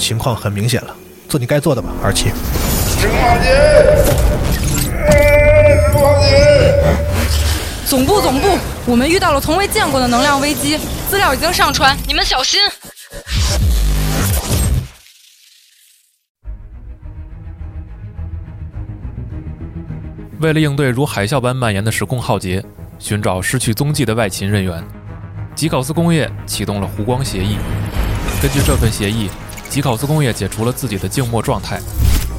情况很明显了，做你该做的吧，二七。总部总部，我们遇到了从未见过的能量危机，资料已经上传，你们小心。为了应对如海啸般蔓延的时空浩劫，寻找失去踪迹的外勤人员，吉考斯工业启动了湖光协议。根据这份协议，吉考斯工业解除了自己的静默状态，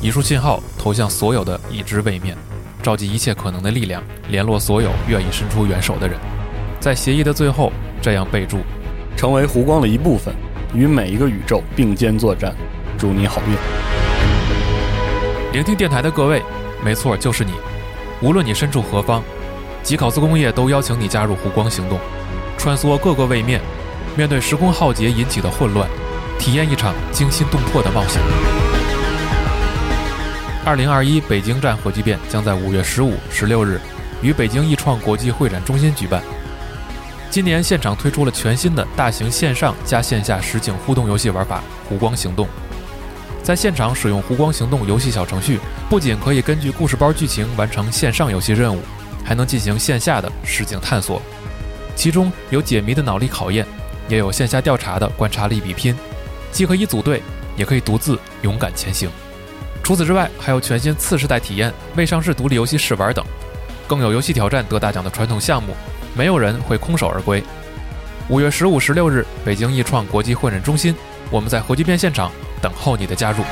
一束信号投向所有的已知位面，召集一切可能的力量，联络所有愿意伸出援手的人。在协议的最后，这样备注：成为湖光的一部分，与每一个宇宙并肩作战。祝你好运！聆听电台的各位，没错，就是你。无论你身处何方，吉考斯工业都邀请你加入湖光行动，穿梭各个位面，面对时空浩劫引起的混乱，体验一场惊心动魄的冒险。二零二一北京站核聚变将在五月十五、十六日于北京易创国际会展中心举办。今年现场推出了全新的大型线上加线下实景互动游戏玩法——湖光行动。在现场使用湖光行动游戏小程序，不仅可以根据故事包剧情完成线上游戏任务，还能进行线下的实景探索。其中有解谜的脑力考验，也有线下调查的观察力比拼，既可以组队，也可以独自勇敢前行。除此之外，还有全新次世代体验、未上市独立游戏试玩等，更有游戏挑战得大奖的传统项目，没有人会空手而归。五月十五、十六日，北京易创国际会展中心，我们在核聚变现场。等候你的加入。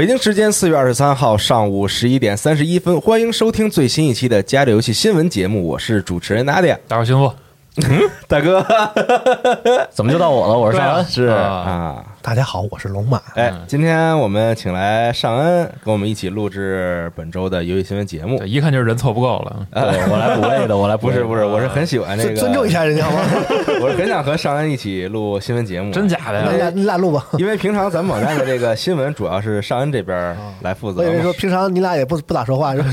北京时间四月二十三号上午十一点三十一分，欢迎收听最新一期的《家里游戏新闻节目》，我是主持人 Nadia，大伙幸福。大哥，怎么就到我了？我是尚恩，是啊。大家好，我是龙马。哎，今天我们请来尚恩跟我们一起录制本周的游戏新闻节目。一看就是人凑不够了。对我来补位的，我来不是不是，我是很喜欢这个，尊重一下人家好吗？我是很想和尚恩一起录新闻节目。真假的？那俩你俩录吧。因为平常咱们网站的这个新闻主要是尚恩这边来负责。我以为说平常你俩也不不咋说话是吧？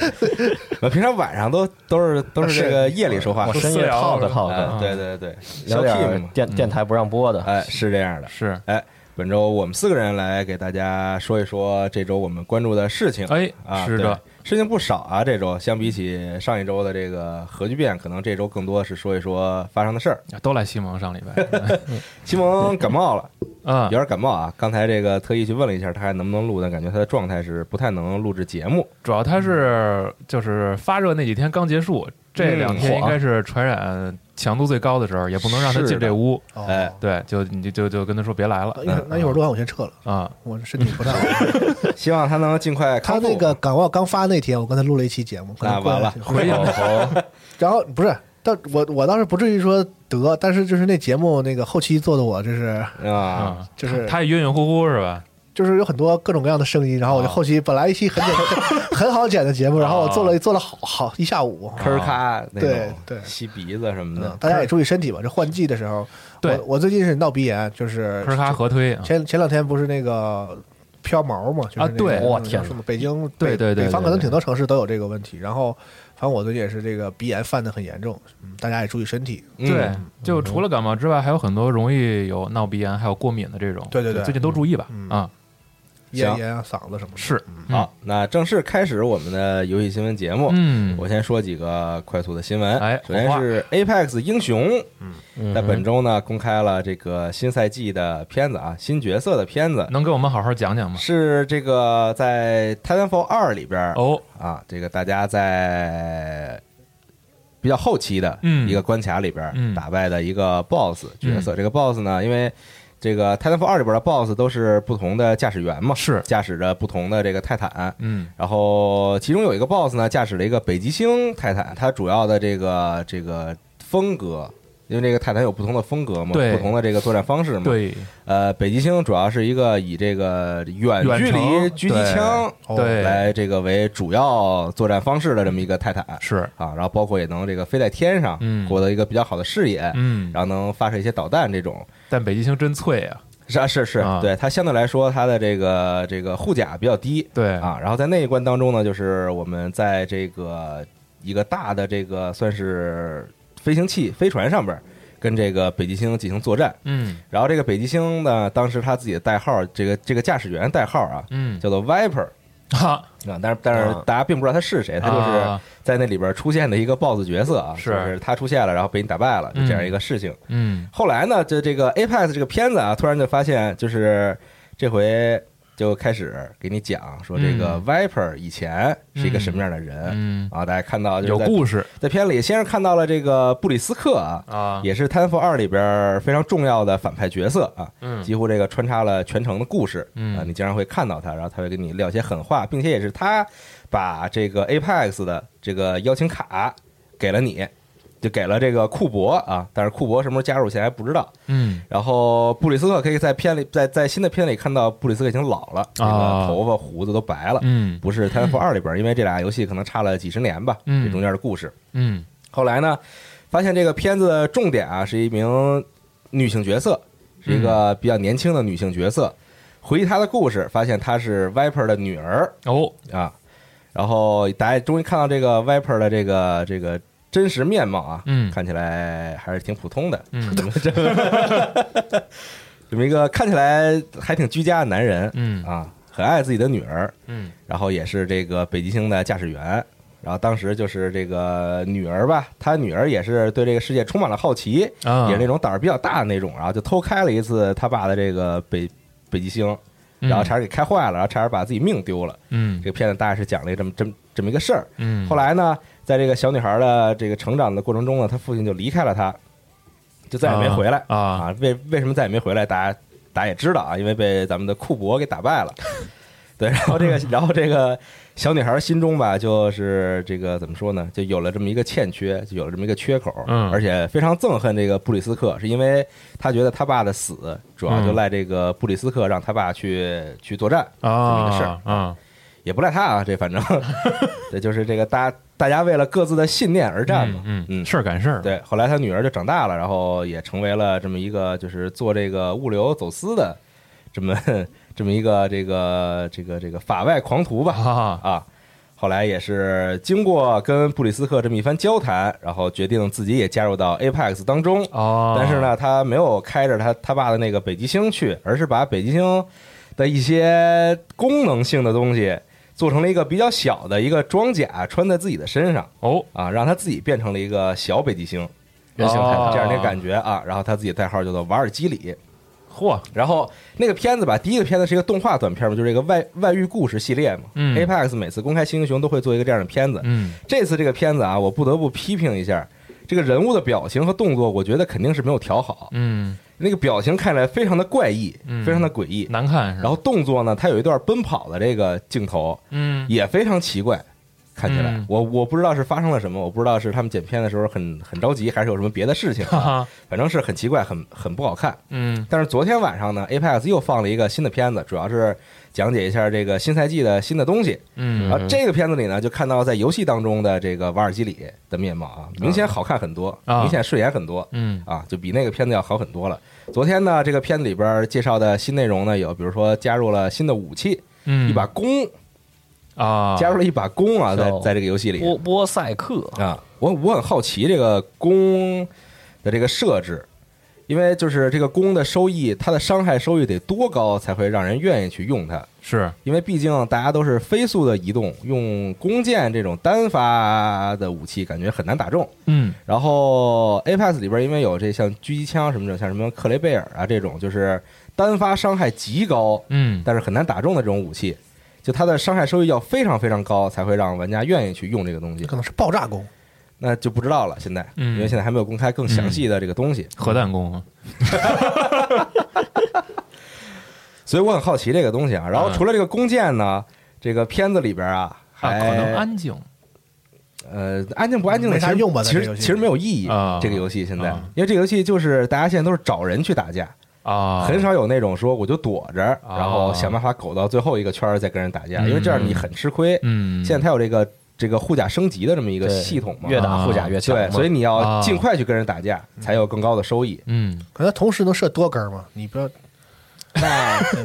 我平常晚上都都是都是这个夜里说话，我深夜套的套的。对对对，小点电电台不让播的。哎，是这样的，是哎。本周我们四个人来给大家说一说这周我们关注的事情。哎，啊，是的，事情不少啊。这周相比起上一周的这个核聚变，可能这周更多的是说一说发生的事儿。都来西蒙上礼拜，西蒙感冒了，啊，有点感冒啊。刚才这个特意去问了一下，他还能不能录，但感觉他的状态是不太能录制节目。主要他是就是发热那几天刚结束，这两天应该是传染。强度最高的时候，也不能让他进这屋。哎，对，就你就就就跟他说别来了。那一会儿录完我先撤了啊，我身体不太好。希望他能尽快。他那个感冒刚发那天，我跟他录了一期节目。那完了，回 去然后不是，但我我倒是不至于说得，但是就是那节目那个后期做的我就是啊，就是他也晕晕乎乎是吧？就是有很多各种各样的声音，然后我就后期本来一期很简单、很好剪的节目，然后我做了做了好好一下午，吭咔，对对，吸鼻子什么的。大家也注意身体吧，这换季的时候，对我最近是闹鼻炎，就是吭咔合推。前前两天不是那个飘毛嘛？啊，对，我天，北京对对对，北方可能挺多城市都有这个问题。然后，反正我最近也是这个鼻炎犯的很严重，嗯，大家也注意身体。对，就除了感冒之外，还有很多容易有闹鼻炎、还有过敏的这种。对对对，最近都注意吧，啊。咽咽啊嗓子什么的。是好，那正式开始我们的游戏新闻节目。嗯我先说几个快速的新闻。哎首先是 Apex 英雄，嗯在本周呢公开了这个新赛季的片子啊，新角色的片子。能给我们好好讲讲吗？是这个在 Titanfall 二里边哦，啊，这个大家在比较后期的嗯一个关卡里边嗯打败的一个 BOSS 角色。这个 BOSS 呢，因为这个 Titanfall 二里边的 BOSS 都是不同的驾驶员嘛，是驾驶着不同的这个泰坦。嗯然后其中有一个 BOSS 呢，驾驶了一个北极星泰坦，它主要的这个这个风格。因为这个泰坦有不同的风格嘛，对不同的这个作战方式嘛。，对呃，北极星主要是一个以这个远远距离狙击枪来这个为主要作战方式的这么一个泰坦是啊，然后包括也能这个飞在天上，嗯获得一个比较好的视野，嗯，然后能发射一些导弹这种。但北极星真脆啊，是啊，是是啊，对它相对来说它的这个这个护甲比较低，对啊，然后在那一关当中呢，就是我们在这个一个大的这个算是飞行器飞船上边儿跟这个北极星进行作战。嗯。然后这个北极星呢，当时他自己的代号，这个这个驾驶员代号啊，嗯，叫做 Viper 哈，啊，但是但是啊大家并不知道他是谁，他就是啊。在那里边出现的一个 BOSS 角色啊，是。就是他出现了，然后被你打败了，就这样一个事情。嗯。后来呢，就这个 Apex 这个片子啊，突然就发现，就是这回就开始给你讲说这个 Viper 以前是一个什么样的人、嗯，啊？大家看到有故事。在片里，先是看到了这个布里斯克啊，啊，也是《Titanfall 二》里边非常重要的反派角色啊，嗯。几乎这个穿插了全程的故事，嗯。啊，你经常会看到他，然后他会跟你撂些狠话，并且也是他把这个 Apex 的这个邀请卡给了你，就给了这个库珀啊，但是库珀什么时候加入现在还不知道。嗯然后布里斯特可以在片里，在在新的片里看到布里斯特已经老了，这啊个头发胡子都白了，嗯不是《Titanfall 二》里边，因为这俩游戏可能差了几十年吧，嗯这中间的故事。嗯后来呢，发现这个片子的重点啊是一名女性角色，是一个比较年轻的女性角色。回忆她的故事，发现她是 Viper 的女儿哦，啊。然后大家终于看到这个 Viper 的这个这个真实面貌啊，嗯。看起来还是挺普通的，嗯。这 么这么一个看起来还挺居家的男人，嗯。啊，很爱自己的女儿，嗯。然后也是这个北极星的驾驶员。然后当时就是这个女儿吧，她女儿也是对这个世界充满了好奇，啊，也是那种胆儿比较大的那种，然后就偷开了一次他爸的这个北北极星，然后差点给开坏了，然后差点把自己命丢了。嗯。这个片子大概是讲了这么这么这么一个事儿。嗯，后来呢，在这个小女孩的这个成长的过程中呢，她父亲就离开了她，就再也没回来啊啊。为为什么再也没回来？大家大家也知道啊，因为被咱们的库珀给打败了。对，然后这个，然后这个小女孩心中吧，就是这个怎么说呢？就有了这么一个欠缺，就有了这么一个缺口，嗯而且非常憎恨这个布里斯克，是因为他觉得他爸的死主要就嗯赖这个布里斯克让他爸去去作战啊，这么一个事儿啊啊，也不赖他啊，这反正 对就是这个大大家为了各自的信念而战嘛，嗯嗯，事儿赶事儿，对。后来他女儿就长大了，然后也成为了这么一个就是做这个物流走私的这么 这么一个这个这个这个法外狂徒吧啊啊。后来也是经过跟布里斯克这么一番交谈，然后决定自己也加入到 Apex 当中。哦，但是呢，他没有开着他他爸的那个北极星去，而是把北极星的一些功能性的东西做成了一个比较小的一个装甲，穿在自己的身上哦，啊，让他自己变成了一个小北极星，原型泰坦哦这样的感觉啊。然后他自己代号叫做瓦尔基里。嚯，然后那个片子吧，第一个片子是一个动画短片嘛，就是这个外外遇故事系列嘛。嗯 Apex 每次公开新英雄都会做一个这样的片子。嗯这次这个片子啊，我不得不批评一下，这个人物的表情和动作，我觉得肯定是没有调好。嗯，那个表情看起来非常的怪异，嗯非常的诡异。难看？然后动作呢，它有一段奔跑的这个镜头，嗯也非常奇怪。看起来，嗯。我我不知道是发生了什么，我不知道是他们剪片的时候很很着急，还是有什么别的事情、啊，哈哈，反正是很奇怪，很很不好看。嗯。但是昨天晚上呢，Apex 又放了一个新的片子，主要是讲解一下这个新赛季的新的东西。嗯。啊，这个片子里呢，就看到在游戏当中的这个瓦尔基里的面貌啊，明显好看很多，啊。明显顺眼很多。嗯。啊，就比那个片子要好很多了。昨天呢，这个片子里边介绍的新内容呢，有比如说加入了新的武器，嗯，一把弓，啊，加入了一把弓啊，在在这个游戏里。波波塞克。啊，我我很好奇这个弓的这个设置，因为就是这个弓的收益，它的伤害收益得多高才会让人愿意去用它？是，因为毕竟大家都是飞速的移动，用弓箭这种单发的武器，感觉很难打中。嗯。然后 Apex 里边因为有这像狙击枪什么的，像什么克雷贝尔啊这种，就是单发伤害极高，嗯。但是很难打中的这种武器，就它的伤害收益要非常非常高，才会让玩家愿意去用这个东西。可能是爆炸弓，那就不知道了，现在，嗯因为现在还没有公开更详细的这个东西，核弹弓啊，所以我很好奇这个东西啊。然后嗯除了这个弓箭呢，这个片子里边啊，啊，还可能安静，呃，安静不安静的其实用吧在其实其实没有意义啊。这个游戏现在啊，因为这个游戏就是大家现在都是找人去打架，啊，很少有那种说我就躲着，啊然后想办法苟到最后一个圈儿再跟人打架，嗯因为这样你很吃亏。嗯，现在它有这个这个护甲升级的这么一个系统嘛，越打护甲越强。对，所以你啊要尽快去跟人打架，才有更高的收益。嗯可能同时能射多根儿嘛？你不要，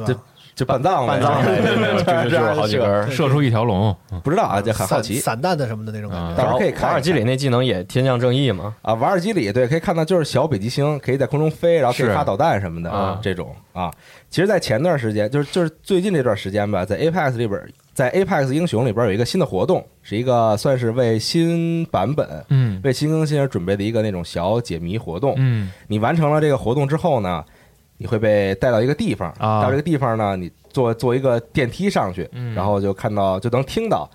对吧？就半藏呗半藏呗，对对 对，就是就是好几根。射出一条龙，不知道啊，就很好奇。散弹的什么的那种感啊觉。到时候可以看瓦尔基里那技能也天降正义嘛，啊。瓦尔基里对，可以看到就是小北极星，可以在空中飞，然后可以发导弹什么的啊。这种啊。其实，在前段时间，就是就是最近这段时间吧，在 Apex 里边，在 Apex 英雄里边有一个新的活动，是一个算是为新版本。嗯。为新更新而准备的一个那种小解谜活动，嗯。你完成了这个活动之后呢，你会被带到一个地方，啊。到这个地方呢，你坐坐一个电梯上去，嗯。然后就看到就能听到。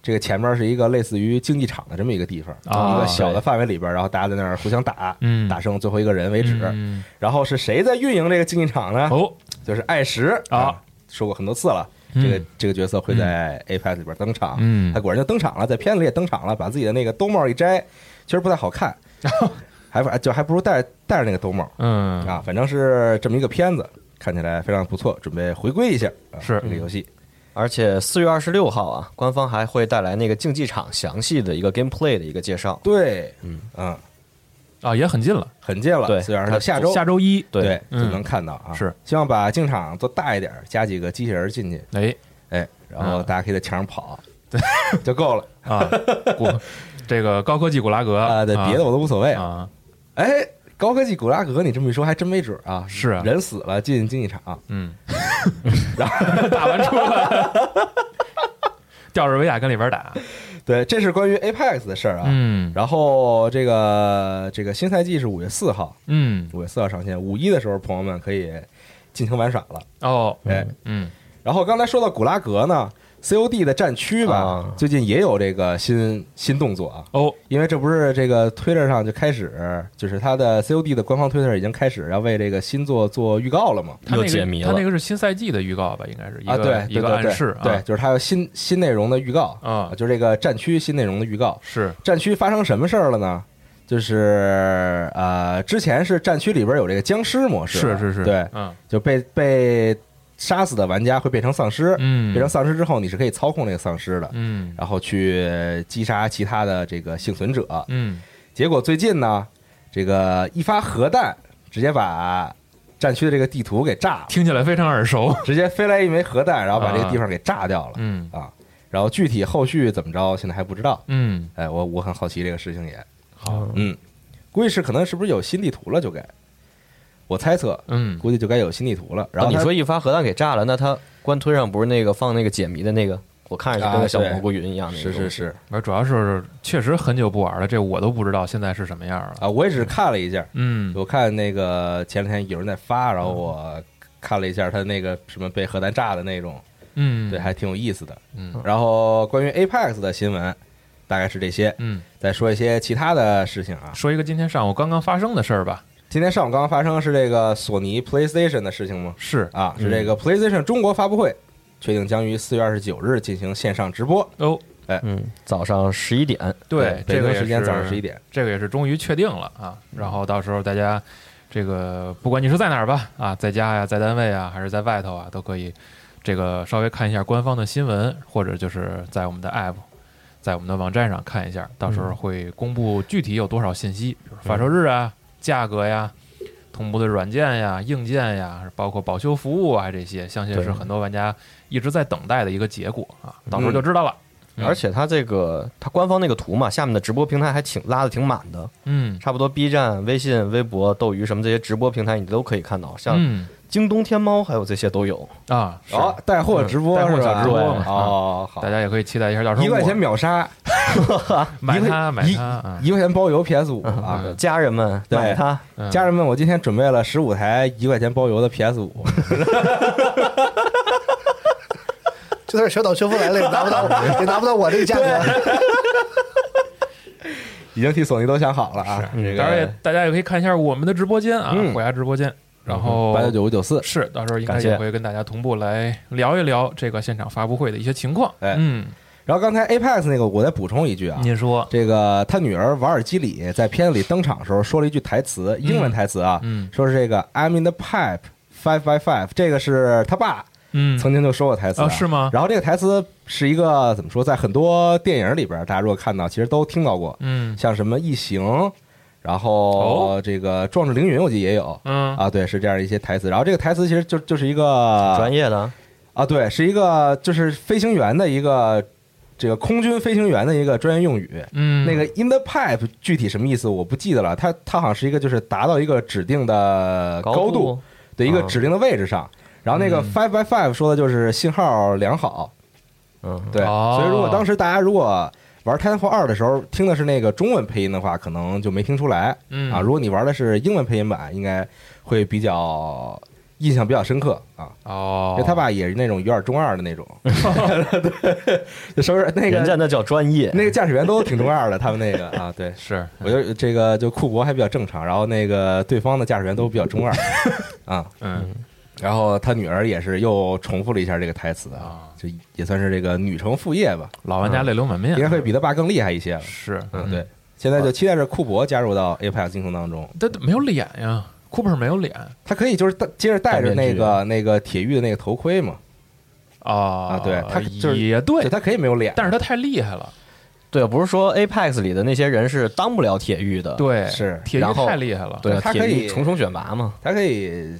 这个前面是一个类似于竞技场的这么一个地方，啊一个小的范围里边，然后大家在那儿互相打，嗯。打剩最后一个人为止。嗯。然后是谁在运营这个竞技场呢？哦，就是艾什啊，说过很多次了，嗯。这个这个角色会在 Apex 里边登场，嗯。他果然就登场了，在片子里也登场了，把自己的那个兜帽一摘，其实不太好看，还不就还不如戴戴着那个兜帽嗯。啊，反正是这么一个片子，看起来非常不错，准备回归一下啊是这个游戏而且四月二十六号啊，官方还会带来那个竞技场详细的一个 gameplay 的一个介绍。对，嗯。嗯，啊也很近了，很近了，对四月二十六，下周下周一，对对就嗯能看到啊，是。希望把竞场做大一点，加几个机器人进去，哎。哎，然后嗯。大家可以在墙上跑，对，就够了啊，古这个高科技古拉格啊，对，别的我都无所谓。啊，哎，高科技古拉格，你这么一说还真没准啊，是啊人死了进竞技场，嗯，然后 打完出来，吊着维亚跟里边打，对，这是关于 Apex 的事儿啊。嗯。然后这个这个新赛季是五月四号，嗯。五月四号上线，五一的时候朋友们可以尽情玩耍了。哦，哎，嗯。然后刚才说到古拉格呢，COD 的战区吧，啊最近也有这个新新动作啊。哦因为这不是这个推特上就开始，就是它的 COD 的官方推特已经开始要为这个新作做预告了嘛。他那个又解谜了他那个是新赛季的预告吧？应该是一啊，对，一个对对对暗示啊，对，就是它有新新内容的预告啊就是这个战区新内容的预告。是战区发生什么事儿了呢？就是呃，之前是战区里边有这个僵尸模式，是是是，对，嗯就被被杀死的玩家会变成丧尸，嗯，变成丧尸之后，你是可以操控那个丧尸的，嗯。然后去击杀其他的这个幸存者。嗯。结果最近呢，这个一发核弹直接把战区的这个地图给炸了，听起来非常耳熟，直接飞来一枚核弹，然后把这个啊地方给炸掉了。嗯啊。然后具体后续怎么着，现在还不知道。嗯。哎，我我很好奇这个事情也，好。嗯，估计是可能是不是有新地图了就该，我猜测嗯估计就该有新地图了。然然后你说一发核弹给炸了，那他官推上不是那个放那个解谜的那个，我看着就跟啊个小蘑菇云一样。是是是而主要是确实很久不玩了，这我都不知道现在是什么样了。啊，我也只是看了一下，嗯我看那个前两天有人在发，然后我看了一下他那个什么被核弹炸的那种，嗯，对，还挺有意思的。嗯然后关于 Apex 的新闻大概是这些，嗯，再说一些其他的事情啊。说一个今天上午刚刚发生的事儿吧。今天上午刚刚发生是这个索尼 PlayStation 的事情吗？是啊，是这个 PlayStation 中国发布会，确定将于四月二十九日进行线上直播。哦，嗯，早上十一点，对，北这个时间早上十一点。这个也是终于确定了啊。然后到时候大家这个不管你是在哪儿吧，啊，在家呀，在单位啊，还是在外头啊，都可以这个稍微看一下官方的新闻，或者就是在我们的 App。在我们的网站上看一下，到时候会公布具体有多少信息，比如发售日啊、价格呀、同步的软件呀、硬件呀，包括保修服务啊这些，相信是很多玩家一直在等待的一个结果啊，到时候就知道了。而且它这个它官方那个图嘛，下面的直播平台还挺拉的挺满的，嗯。差不多 B 站、微信、微博、斗鱼什么这些直播平台你都可以看到，像嗯京东、天猫还有这些都有。啊，是哦，带货直播带货是吧？小直播嘛哦，好大，家也可以期待一下，到时候一块钱秒杀，买它买它，啊一块钱包邮 PS 五啊！嗯家人们对买它，嗯家人们，我今天准备了十五台一块钱包邮的 PS 五，就算是小岛秀夫来了，也拿不到我，也拿不到我这个价格。已经替索尼都想好了啊！这当然大家也可以看一下我们的直播间啊，嗯虎牙直播间，然后八九九五九四，是到时候应该也会跟大家同步来聊一聊这个现场发布会的一些情况。哎。嗯，然后刚才 Apex 那个，我再补充一句啊，您说，这个他女儿瓦尔基里在片子里登场的时候说了一句台词，英文台词啊，嗯说是这个 I'm in the pipe five by five，这个是他爸嗯，曾经就说过台词、啊。是吗？然后这个台词是一个怎么说，在很多电影里边，大家如果看到，其实都听到过，嗯。像什么《异形》，然后哦。这个《壮志凌云》，我记得也有。嗯。啊，对，是这样一些台词。然后这个台词其实就就是一个专业的。啊，对，是一个就是飞行员的一个这个空军飞行员的一个专业用语。嗯，那个 in the pipe 具体什么意思我不记得了，它它好像是一个就是达到一个指定的高度。的一个啊指定的位置上。然后那个嗯。five by five 说的就是信号良好，嗯，对，哦。所以如果当时大家如果玩 Titanfall 二的时候听的是那个中文配音的话，可能就没听出来嗯啊。如果你玩的是英文配音版，应该会比较印象比较深刻啊。哦因为，他爸也是那种有点中二的那种，对，就说是那个人家那叫专业。那个驾驶员都挺中二的，他们那个啊，对。是我觉得这个就库博还比较正常，然后那个对方的驾驶员都比较中二 啊，嗯然后他女儿也是又重复了一下这个台词啊，啊，就也算是这个女成父业吧，老玩家泪流满面，应该会比他爸更厉害一些了。是嗯，对，，现在就期待着库珀加入到 Apex 英雄当中，他没有脸呀，Cooper 没有脸。他可以就是戴接着戴着那个那个铁玉的那个头盔嘛，啊啊对他就是也对，他可以没有脸，但是他太厉害了，对，不是说 Apex 里的那些人是当不了铁玉的，对，是铁玉然后太厉害了，对，他可以重重选拔嘛，他可以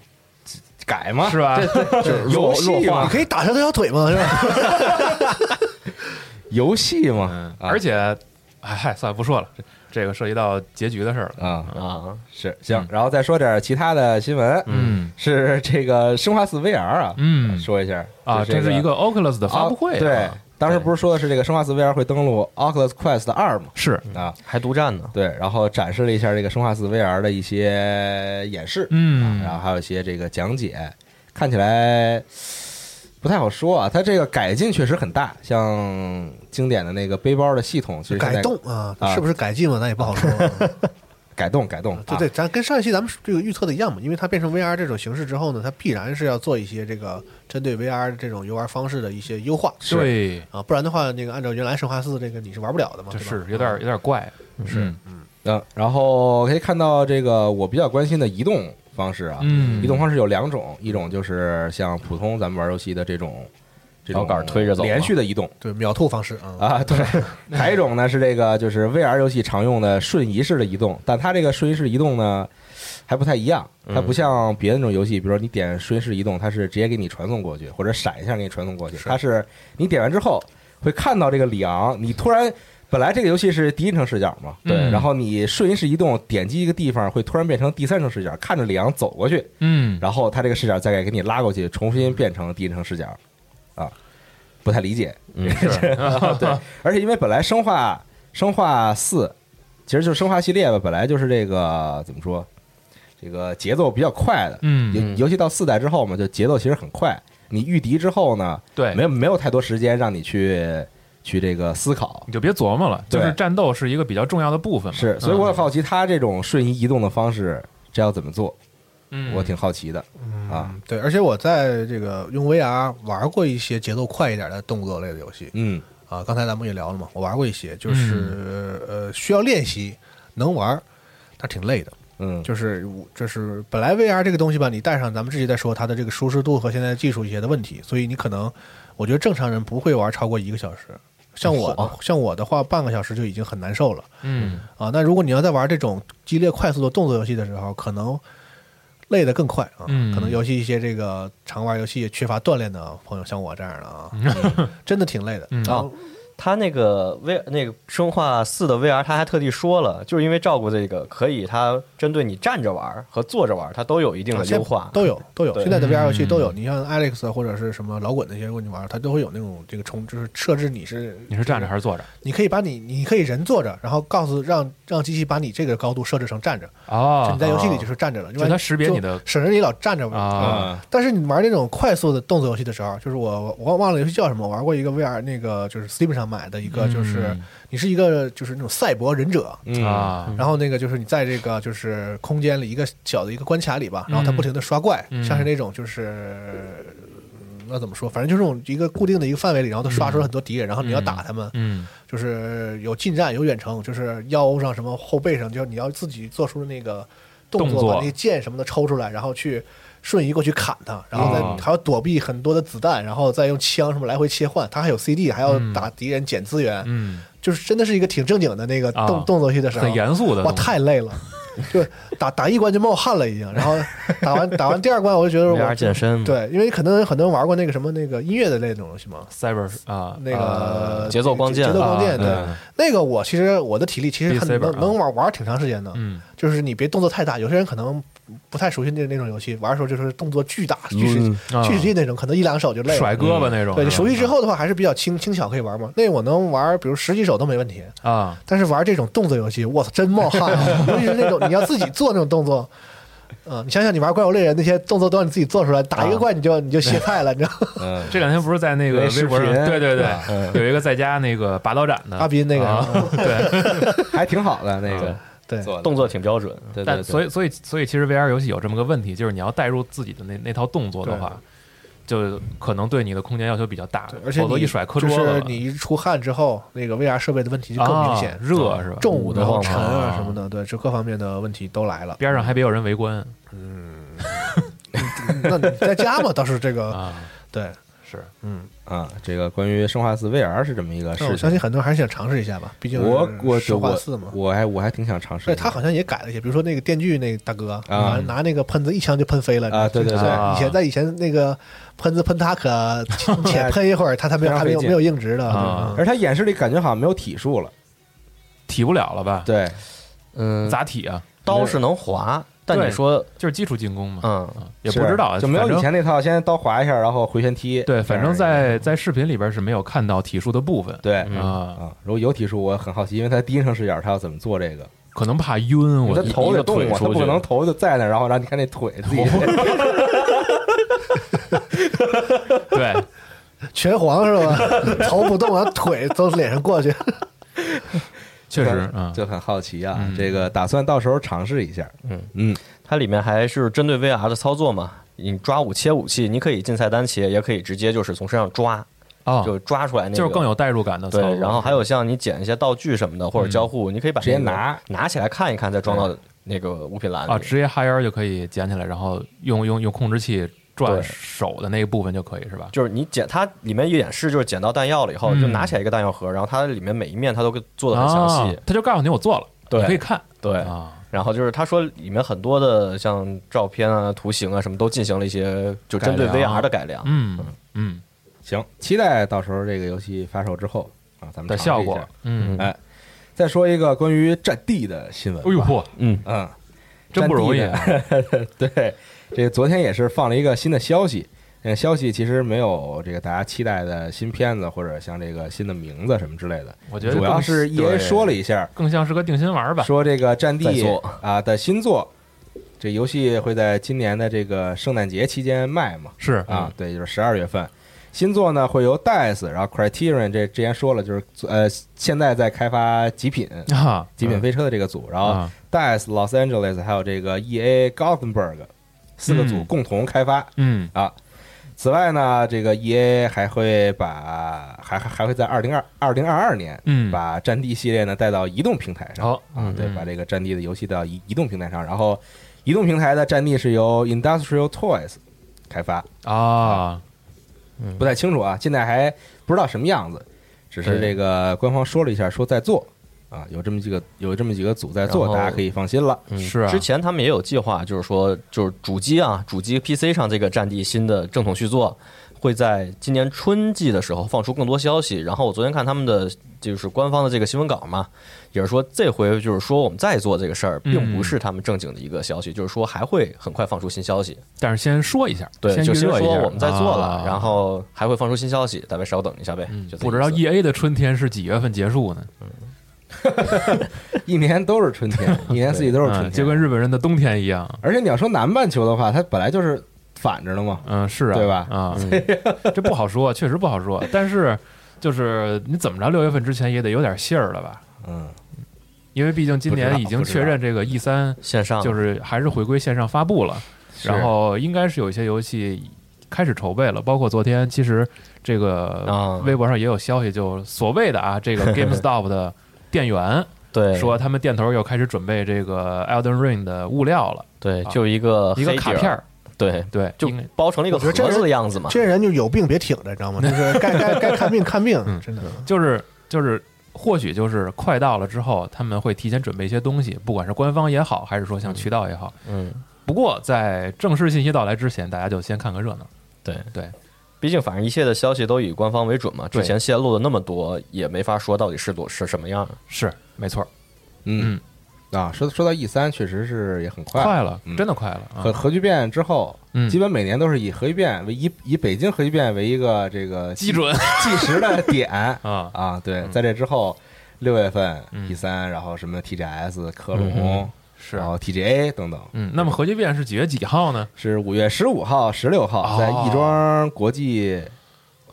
改吗，是吧？是游戏嘛，你可以打伤他条腿吗？是吧？游戏嘛而且，哎嗨，算了，不说了，这这个涉及到结局的事儿了。啊啊，是行，然后再说点其他的新闻，嗯是这个生化四 VR 啊，嗯说一下啊，这是一个 Oculus 的发布会啊，对，当时不是说的是这个生化四 VR 会登陆 Oculus Quest 二吗？是，啊，还独占呢。对，然后展示了一下这个生化四 VR 的一些演示，嗯啊然后还有一些这个讲解，看起来不太好说啊。它这个改进确实很大，像经典的那个背包的系统，其实改动啊啊，是不是改进嘛？那也不好说。改动改动，啊对对，咱跟上一期咱们这个预测的一样嘛，因为它变成 VR 这种形式之后呢，它必然是要做一些这个针对 VR 这种游玩方式的一些优化。对，啊，不然的话，那个按照原来生化四这个你是玩不了的嘛，这是有点有点怪，是，嗯，然后可以看到这个我比较关心的移动方式啊，嗯。移动方式有两种，一种就是像普通咱们玩游戏的这种这种摇杆推着走连续的移动。对秒吐方式啊，啊，对，还有一种呢是这个就是 VR 游戏常用的瞬移式的移动，但它这个瞬移式移动呢还不太一样，它不像别的那种游戏，比如说你点瞬移式移动，它是直接给你传送过去，或者闪一下给你传送过去，它是你点完之后会看到这个里昂，你突然。本来这个游戏是第一人称视角嘛，对然后你瞬移式移动，点击一个地方会突然变成第三人称视角，看着里昂走过去，嗯，然后它这个视角再给你拉过去，重新变成第一人称视角，啊，不太理解。嗯，是，对，而且因为本来生化生化四其实就是生化系列吧，本来就是这个怎么说，这个节奏比较快的，嗯，尤尤其到四代之后嘛，就节奏其实很快。你遇敌之后呢，对，没有没有太多时间让你去去这个思考。你就别琢磨了，就是战斗是一个比较重要的部分嘛，是，所以我很嗯好奇他这种瞬移移动的方式，这要怎么做？嗯，我挺好奇的啊。嗯，对，而且我在这个用 VR 玩过一些节奏快一点的动作类的游戏嗯啊，刚才咱们也聊了嘛，我玩过一些，就是、呃需要练习能玩，但挺累的。嗯，就是就是本来 VR 这个东西吧，你戴上，咱们之前在说它的这个舒适度和现在技术一些的问题，所以你可能我觉得正常人不会玩超过一个小时。像我像我的话，半个小时就已经很难受了嗯，啊。那如果你要在玩这种激烈快速的动作游戏的时候，可能累得更快啊。嗯可能尤其一些这个常玩游戏缺乏锻炼的朋友，像我这样的啊，真的挺累的。嗯然后他那个 V 那个生化四的 VR，他还特地说了，就是因为照顾这个，可以它针对你站着玩和坐着玩，它都有一定的优化。都有都有，现在的 VR 游戏都有。嗯你像 Alex 或者是什么老滚那些，如果你玩，它都会有那种这个重，就是设置你是你是站着还是坐着？你可以把你，你可以人坐着，然后告诉让让机器把你这个高度设置成站着，哦你在游戏里就是站着了，就它识别你的省着你老站着玩。啊，但是你玩那种快速的动作游戏的时候，就是我我忘了游戏叫什么，我玩过一个 VR 那个就是 Steam 上买的一个，就是嗯你是一个就是那种赛博忍者，嗯。啊，然后那个就是你在这个就是空间里一个小的一个关卡里吧，然后他不停的刷怪，嗯。像是那种就是。嗯那怎么说？反正就是这种一个固定的一个范围里，然后他刷出了很多敌人，然后你要打他们，嗯。就是有近战有远程，就是腰上什么后背上，就你要自己做出那个动作，动作。把那个剑什么的抽出来，然后去瞬移过去砍他，然后再、哦。还要躲避很多的子弹，然后再用枪什么来回切换。他还有 CD，还要嗯。打敌人捡资源，嗯，就是真的是一个挺正经的那个动、啊。动作戏的时候，很严肃的哇，太累了。就打打一关就冒汗了，已经。然后打完打完第二关，我就觉得我 VR 健身，，对，因为可能很多人玩过那个什么那个音乐的类那种游戏嘛，cyber 啊，那个、呃节奏光剑节奏光剑，对，啊那个我其实我的体力其实很能啊。能玩玩挺长时间的，嗯。就是你别动作太大，有些人可能不太熟悉那那种游戏，玩的时候就是动作巨大、巨使啊。巨使劲那种，可能一两手就累了。甩胳膊那种，对你熟悉之后的话，还是比较轻轻巧可以玩嘛。那我能玩，比如十几手都没问题。啊，但是玩这种动作游戏，我操，真冒汗啊！尤其是那种你要自己做那种动作，嗯，你想想，你玩怪物猎人那些动作都让你自己做出来，打一个怪你就你就歇菜了，你知道吗？嗯，这两天不是在那个微博上，对对对有一个在家那个拔刀斩的。阿斌那个啊 对，还挺好的那个对，动作挺标准。对对对，但所以所以所以其实 VR 游戏有这么个问题，就是你要带入自己的那那套动作的话，就可能对你的空间要求比较大，而且你否则一甩磕就是桌子，你一出汗之后，那个 VR 设备的问题就更明显啊，热是吧？重然后沉啊啊。什么的，对，这各方面的问题都来了。边上还别有人围观。嗯 那你在家嘛，倒是这个啊，对，是嗯，啊，这个关于生化四 VR 是这么一个事情。我相信很多人还是想尝试一下吧，毕竟我我生化我四嘛。我还我还挺想尝试的。对他好像也改了一些，比如说那个电锯那个大哥啊拿拿那个喷子一枪就喷飞了啊对对对啊以前在以前那个喷子喷他可浅喷一会儿，他他没有他没有没有硬直的啊嗯而他演示里感觉好像没有体术了。体不了了吧？对，嗯，咋体啊？刀是能划，但你说，就是基础进攻嘛，嗯，啊也不知道，就没有以前那套，先刀划一下，然后回旋踢。对，反正在在视频里边是没有看到体术的部分对嗯啊，啊，如果有体术，我很好奇，因为他第一人称视角，他要怎么做这个？可能怕晕，我他一一个头得动啊，他腿出去不可能头就在那，然后让你看那腿自己。对，拳皇是吧？头不动，然后腿从脸上过去。确实啊，就很好奇啊嗯，这个打算到时候尝试一下。嗯嗯，它里面还是针对 VR 的操作嘛。你抓武切武器，你可以进菜单切，也可以直接就是从身上抓，哦，就抓出来那个，就是更有代入感的。对。然后还有像你捡一些道具什么的，或者交互，你可以把直接拿拿起来看一看，再装到那个物品栏里。啊，直接哈腰就可以捡起来，然后用用用控制器转手的那一部分就可以是吧？就是你捡它里面演示，就是捡到弹药了以后，嗯。就拿起来一个弹药盒，然后它里面每一面它都给做的很详细。啊他就告诉你我做了，对。你可以看。对，啊，然后就是他说里面很多的像照片啊、图形啊什么都进行了一些就针对改良。VR 的改良。嗯嗯。行，期待到时候这个游戏发售之后啊，咱们的尝试一下。效果，嗯，哎，再说一个关于战地的新闻吧。哎呦嚯，嗯，嗯，真不容易啊。战地的。对，这个昨天也是放了一个新的消息。嗯消息其实没有这个大家期待的新片子，或者像这个新的名字什么之类的。我觉得主要是 EA 说了一下，更像是个定心丸吧。说这个《战地啊的新作，这游戏会在今年的这个圣诞节期间卖嘛？是啊，对，就是十二月份。新作呢会由 DICE，然后 Criterion 这之前说了，就是呃现在在开发极品啊，极品飞车的这个组，然后啊 DICE Los Angeles 还有这个 EA Gothenburg 四个组嗯。共同开发。嗯。啊。此外呢，这个 EA 还会把还还还会在二零二二零二二年嗯，把战地系列呢带到移动平台上。好啊，对，嗯。把这个战地的游戏带到移移动平台上，然后移动平台的战地是由 Industrial Toys 开发，啊，不太清楚啊，现在还不知道什么样子，只是这个官方说了一下，说在做啊，有这么几个有这么几个组在做，大家可以放心了。嗯是啊之前他们也有计划，就是说，就是主机啊，主机 PC 上这个《战地》新的正统续作会在今年春季的时候放出更多消息。然后我昨天看他们的就是官方的这个新闻稿嘛，也是说这回就是说我们在做这个事儿，并不是他们正经的一个消息，就是说还会很快放出新消息。但是先说一下，对，先就先说我们在做了，啊然后还会放出新消息，大家稍等一下呗。就不知道 E A 的春天是几月份结束呢？一年都是春天，一年四季都是春天，嗯就跟日本人的冬天一样。而且你要说南半球的话，它本来就是反着的嘛。嗯，是啊，对吧啊，这不好说，确实不好说。但是就是你怎么着，六月份之前也得有点信儿了吧？嗯，因为毕竟今年已经确认这个 E 三线上就是还是回归线上发布了，然后应该是有一些游戏开始筹备了，包括昨天其实这个啊微博上也有消息，就所谓的啊这个 GameStop 的店员对说他们店头又开始准备这个 Elden Ring 的物料了，对，啊就一个一个卡片儿，对，对，就包成了一个盒子的样子嘛。这些人就有病别挺着，知道吗？就是 该该该看病看病，真的。就是就是。或许就是快到了之后，他们会提前准备一些东西，不管是官方也好，还是说像渠道也好。嗯，不过在正式信息到来之前，大家就先看个热闹。对对，毕竟反正一切的消息都以官方为准嘛，之前泄露的那么多，也没法说到底是多是什么样。是没错，嗯啊，说说到 E 三，确实是也很快，快了，嗯真的快了啊！核核聚变之后，嗯基本每年都是以核聚变为以以北京核聚变为一个这个基准计时的点 啊啊。对，在这之后，六月份嗯 E 三，然后什么 TGS、科嗯隆，是然后 TGA 等等。嗯，那么核聚变是几月几号呢？是五月十五号、十六号，在哦亦庄国际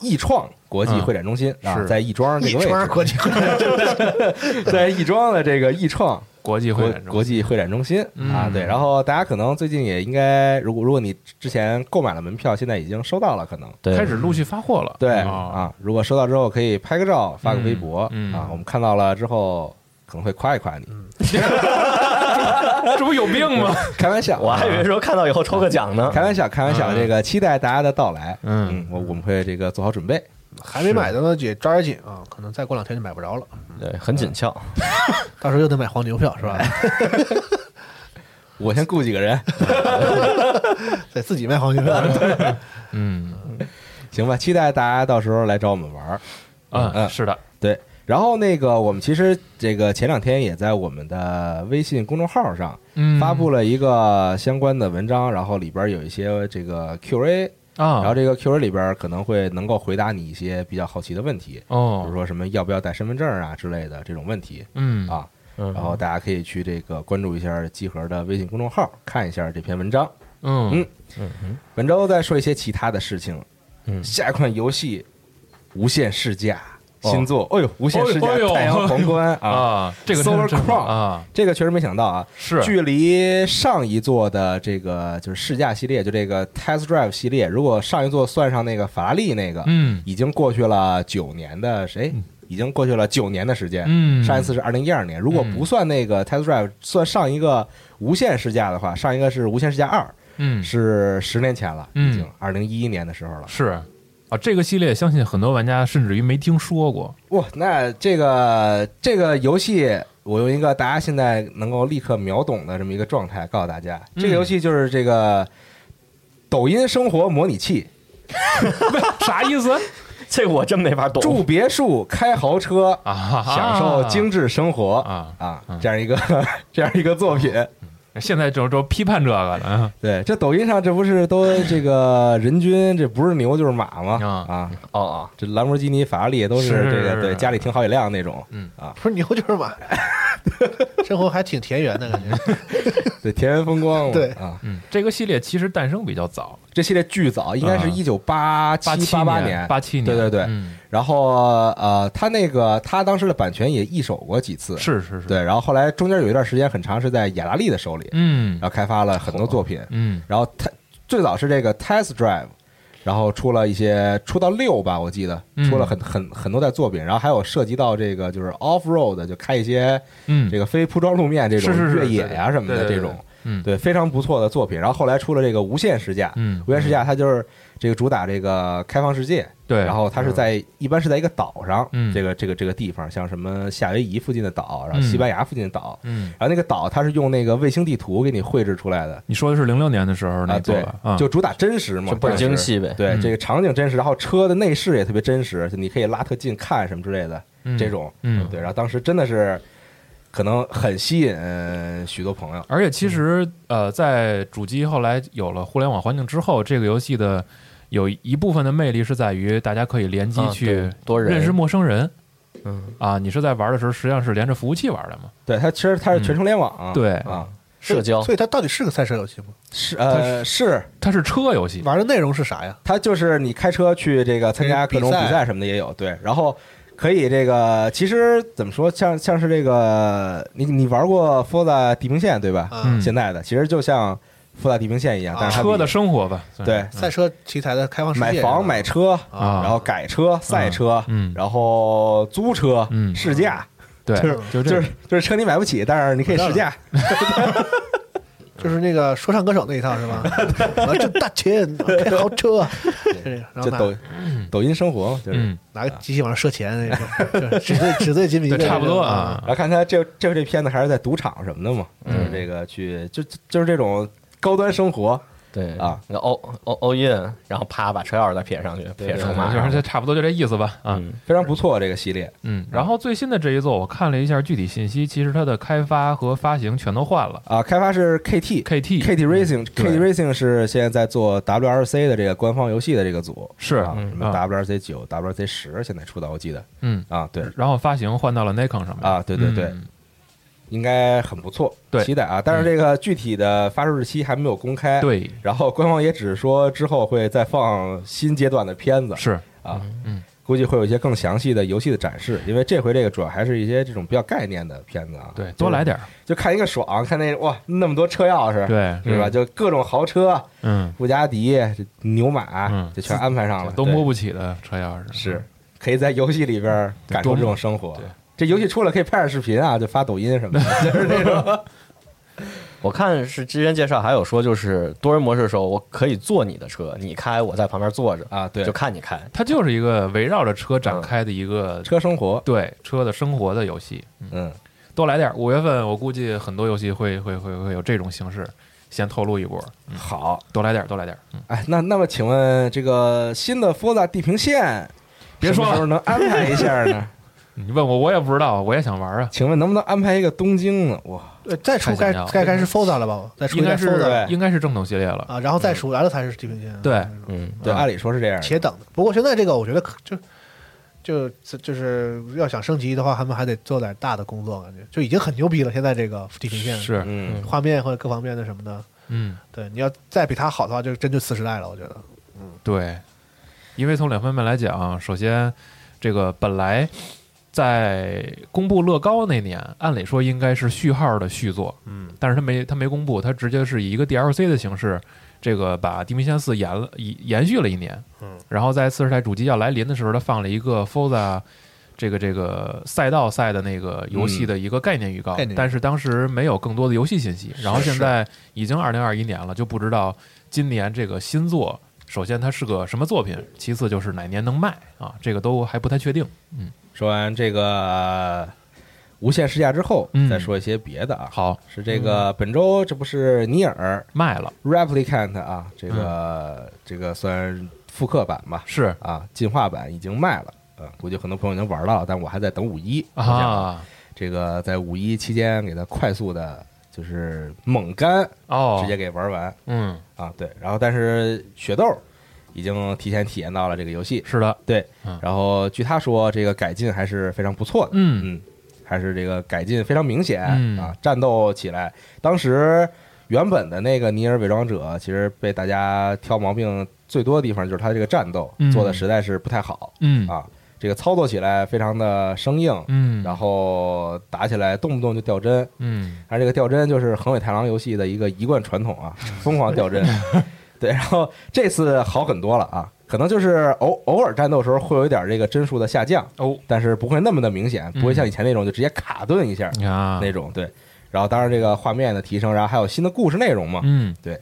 亦创国际会展中心啊，是在亦庄这个位置，国际 在亦庄的这个亦创国际会国展中国际会展中心啊，嗯对。然后大家可能最近也应该，如果如果你之前购买了门票，现在已经收到了，可能对开始陆续发货了。对啊，啊。如果收到之后，可以拍个照，发个微博嗯嗯啊，我们看到了之后可能会夸一夸你，这不有病吗？开玩笑，我还以为说看到以后抽个奖呢。开玩笑，开玩笑，嗯这个期待大家的到来。嗯嗯，我我们会这个做好准备。还没买的呢，也抓点紧啊，可能再过两天就买不着了。对，很紧俏。到时候又得买黄牛票是吧？我先雇几个人，得自己卖黄牛票。嗯行吧？期待大家到时候来找我们玩儿。嗯，嗯是的，对，然后那个我们其实这个前两天也在我们的微信公众号上嗯，发布了一个相关的文章，然后里边有一些这个 Q&A，啊，然后这个 Q&A 里边可能会能够回答你一些比较好奇的问题，比如哦，说什么要不要带身份证啊之类的这种问题。嗯。啊。嗯。然后大家可以去这个关注一下集合的微信公众号，看一下这篇文章。嗯。嗯。本周再说一些其他的事情。嗯。下一款游戏《无限试驾》新作，哎呦，《无限试驾哎呦》太阳皇冠 啊，啊，这个 Solar Crown 啊，这个确实没想到啊。是。距离上一座的这个就是试驾系列，就这个 Test Drive 系列，如果上一座算上那个法拉利那个，嗯。已经过去了九年的谁？已经过去了九年的时间。嗯，上一次是二零一二年，如果不算那个 Test Drive，算上一个无限试驾的话，上一个是无限试驾二，嗯。是十年前了，嗯。已经二零一一年的时候了。是啊，这个系列相信很多玩家甚至于没听说过。哇，那这个这个游戏，我用一个大家现在能够立刻秒懂的这么一个状态告诉大家，这个游戏就是这个抖音生活模拟器，啥意思 这我真没法懂。住别墅、开豪车，啊？享受精致生活啊！啊，这样一个 这样一个作品。现在就就批判这个了啊！对，这抖音上这不是都这个人均这不是牛就是马吗？啊。啊，哦哦，这兰博基尼、法拉利都是是这个对家里停好几辆那种，嗯。啊，不是牛就是马，生活还挺田园的感觉。对田园风光，对。啊，嗯，这个系列其实诞生比较早，这系列巨早，应该是啊一九八七八八年，八七年，对对对。嗯。然后呃，他那个他当时的版权也易手过几次，是是是，对。然后后来中间有一段时间很长是在雅达利的手里，嗯。然后开发了很多作品。嗯。然后他最早是这个 Test Drive，然后出了一些出到六吧，我记得嗯。出了很很很多代作品，然后还有涉及到这个就是 off road，就开一些嗯，这个非铺装路面这种越野呀、什么的对对对。这种。嗯，对，非常不错的作品。然后后来出了这个无限试驾，嗯，无限试驾它就是这个主打这个开放世界，对，然后它是在一般是在一个岛上，嗯这个这个这个地方，像什么夏威夷附近的岛，然后西班牙附近的岛，嗯，然后那个岛它是用那个卫星地图给你绘制出来的。你说的是零六年的时候那啊，对做的，啊，就主打真实嘛，就倍儿当时精细呗。对，嗯这个场景真实，然后车的内饰也特别真实，就你可以拉特近看什么之类的，嗯这种，嗯对。然后当时真的是可能很吸引呃许多朋友，而且其实呃，在主机后来有了互联网环境之后，这个游戏的有一部分的魅力是在于大家可以联机啊去多认识陌生人。嗯。啊，你是在玩的时候，实际上是连着服务器玩的嘛？对它其实它是全程联网，嗯对。啊，社交。所以它到底是个赛车游戏吗？是呃是它是车游戏，玩的内容是啥呀？它就是你开车去这个参加各种比赛什么的也有，对，然后。可以，这个其实怎么说，像像是这个，你你玩过《Forza 地平线》对吧？嗯。现在的其实就像《Forza 地平线》一样，但是车的生活吧？对。赛车题材的开放世界，买房、买车，啊。然后改车、赛车，嗯。然后租车、嗯。试驾，对，就是就是就是车你买不起，但是你可以试驾。就是那个说唱歌手那一套 是吧？我挣大钱，我 开豪车，就这个，然后就抖抖音生活嘛，就是。嗯，拿个机器往上射钱那种，纸醉纸醉金迷，差不多啊然。后看他这这这片子还是在赌场什么的嘛，就是这个去就就是这种高端生活对啊，那 all all all in，然后啪把车钥匙再撇上去，撇对出马就是这差不多就这意思吧啊。嗯非常不错这个系列。嗯，然后最新的这一座，我看了一下具体信息，其实它的开发和发行全都换了。啊，开发是 KT KT KT Racing，KT Racing 是现在在做 WRC 的这个官方游戏的这个组是啊，嗯什么啊 WRC 九、WRC 十现在出的，我记得嗯，啊，对然后发行换到了 Nikon 上面啊，对对对，嗯应该很不错，对。期待啊！但是这个具体的发售日期还没有公开，，对，然后官方也只是说之后会再放新阶段的片子是。啊，嗯，估计会有一些更详细的游戏的展示，因为这回这个主要还是一些这种比较概念的片子啊，对，多来点儿，就看一个爽，看那哇那么多车钥匙，对，是吧？就各种豪车，嗯，布加迪、这牛马嗯，就全安排上了，都摸不起的车钥匙。是可以在游戏里边感受这种生活。对。这游戏出了可以拍点视频啊，就发抖音什么的，就是那种。我看是之前介绍还有说，就是多人模式的时候，我可以坐你的车，你开，我在旁边坐着啊，对就，看你开。它就是一个围绕着车展开的一个车生活，对车的生活的游戏。嗯，多来点儿，五月份我估计很多游戏会会会会有这种形式，先透露一波，好，多来点儿，多来点哎，那那么请问这个新的 Forza 地平线，别说了什么时候能安排一下呢？你问我，我也不知道，我也想玩啊。请问能不能安排一个东京呢？哇，呃再出该想要该该是 Forza 了吧？再出应该是 Forza 应该是正统系列了。啊，然后再出来了才是地平线。对嗯，对，啊按理说是这样的。且等的。不过现在这个我觉得可就就就是要想升级的话，他们还得做点大的工作，感觉就已经很牛逼了。现在这个 地平线是，嗯，画面或者各方面的什么的，嗯，对，你要再比它好的话，就真就次时代了。我觉得，嗯对，因为从两方面来讲，首先这个本来在公布乐高那年，按理说应该是序号的续作，嗯，但是他没他没公布，他直接是以一个 DLC 的形式，这个把《地平线四》延了延延续了一年，嗯，然后在四十台主机要来临的时候，他放了一个 Forza。这个这个赛道赛的那个游戏的一个概念预告，但是当时没有更多的游戏信息。然后现在已经二零二一年了，就不知道今年这个新作，首先它是个什么作品，其次就是哪年能卖啊，这个都还不太确定。说完这个呃无限试驾之后，嗯。再说一些别的啊。好，是这个本周这不是尼尔卖了。Replicant 啊，这个这个算复刻版吧，是。啊，进化版已经卖了。呃，估计很多朋友已经玩到了，但我还在等五一。啊，这个在五一期间给它快速的，就是猛干，哦，直接给玩完。嗯，啊。对，然后但是雪豆已经提前体验到了这个游戏，是的，对嗯，然后据他说，这个改进还是非常不错的，嗯。嗯，还是这个改进非常明显嗯。啊，战斗起来，当时原本的那个尼尔伪装者，其实被大家挑毛病最多的地方就是他这个战斗嗯。做的实在是不太好嗯。啊，这个操作起来非常的生硬，嗯，然后打起来动不动就掉帧，嗯。而这个掉帧就是横尾太郎游戏的一个一贯传统啊，疯狂掉帧。对，然后这次好很多了啊，可能就是偶偶尔战斗的时候会有一点这个帧数的下降，哦，但是不会那么的明显，嗯不会像以前那种就直接卡顿一下啊，那种。对，然后当然这个画面的提升，然后还有新的故事内容嘛，嗯，对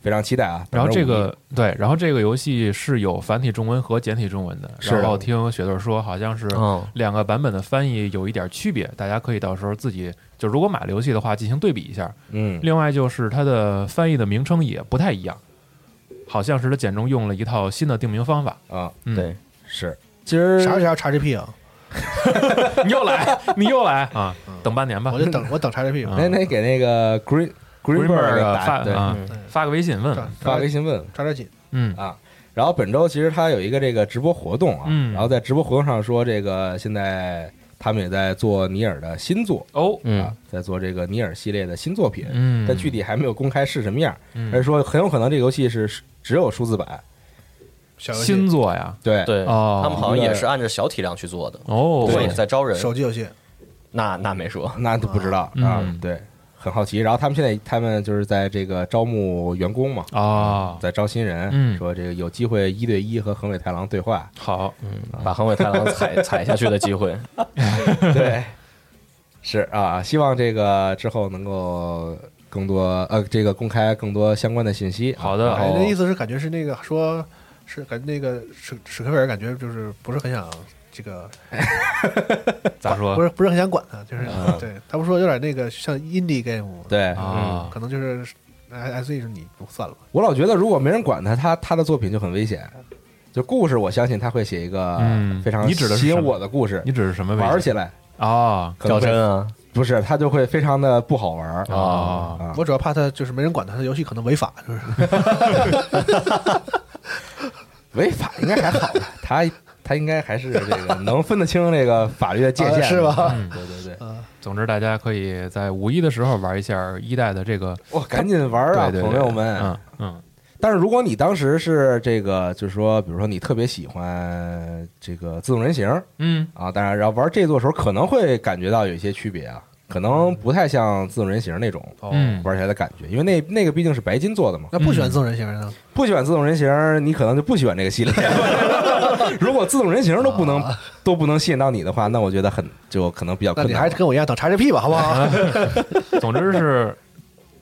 非常期待啊。然后这个对，然后这个游戏是有繁体中文和简体中文的，是然后听雪豆说好像是嗯，两个版本的翻译有一点区别，大家可以到时候自己就如果买了游戏的话进行对比一下。嗯另外就是它的翻译的名称也不太一样，好像是他简中用了一套新的定名方法。啊嗯，对，是，今儿啥时候要 XGP 啊？你又来，你又来啊！等半年吧我。就等我等 XGP 吧。那那给那个 Green Greenberg 打对发发个微信问问，发微信问问抓点紧。嗯啊。然后本周其实他有一个这个直播活动啊，嗯然后在直播活动上说，这个现在他们也在做尼尔的新作哦，嗯。啊，在做这个尼尔系列的新作品，嗯，但具体还没有公开是什么样，嗯。而是说很有可能这个游戏是只有数字版，新作呀，对。对，哦。他们好像也是按照小体量去做的，哦，不过也在招人，手机游戏，那那没说，那都不知道啊嗯，对，很好奇。然后他们现在他们就是在这个招募员工嘛，啊，在招新人，嗯说这个有机会一对一和横尾太郎对话，好，嗯把横尾太郎踩 踩下去的机会，对，是啊，希望这个之后能够更多呃，这个公开更多相关的信息啊。好的那意思是感觉是那个说，是感觉那个史史克威尔感觉就是不是很想这个，不咋说不是不是很想管他，就是嗯对他不说有点那个像 indie game，对啊？可能就是 S E 是你不算了吧，我老觉得如果没人管他，他他的作品就很危险。就故事，我相信他会写一个嗯非常你指的吸引我的故事，你指是什么？玩起来啊较真啊，不是，他就会非常的不好玩儿啊啊。我主要怕他就是没人管他，他游戏可能违法，就是 违法应该还好吧？他他应该还是这个能分得清这个法律的界 限是吧？嗯对对对，总之，大家可以在五一的时候玩一下一代的这个，哇，赶紧玩啊，朋友们！嗯嗯。但是如果你当时是这个，就是说，比如说你特别喜欢这个自动人形嗯。啊，当然，然后玩这座的时候可能会感觉到有一些区别啊，可能不太像自动人形那种嗯，玩起来的感觉，因为那那个毕竟是白金做的嘛。那不喜欢自动人形呢？不喜欢自动人形，你可能就不喜欢这个系列。如果自动人形都不能都不能吸引到你的话，那我觉得很就可能比较那你困难了。还是跟我一样等 XGP 吧，好不好？总之是，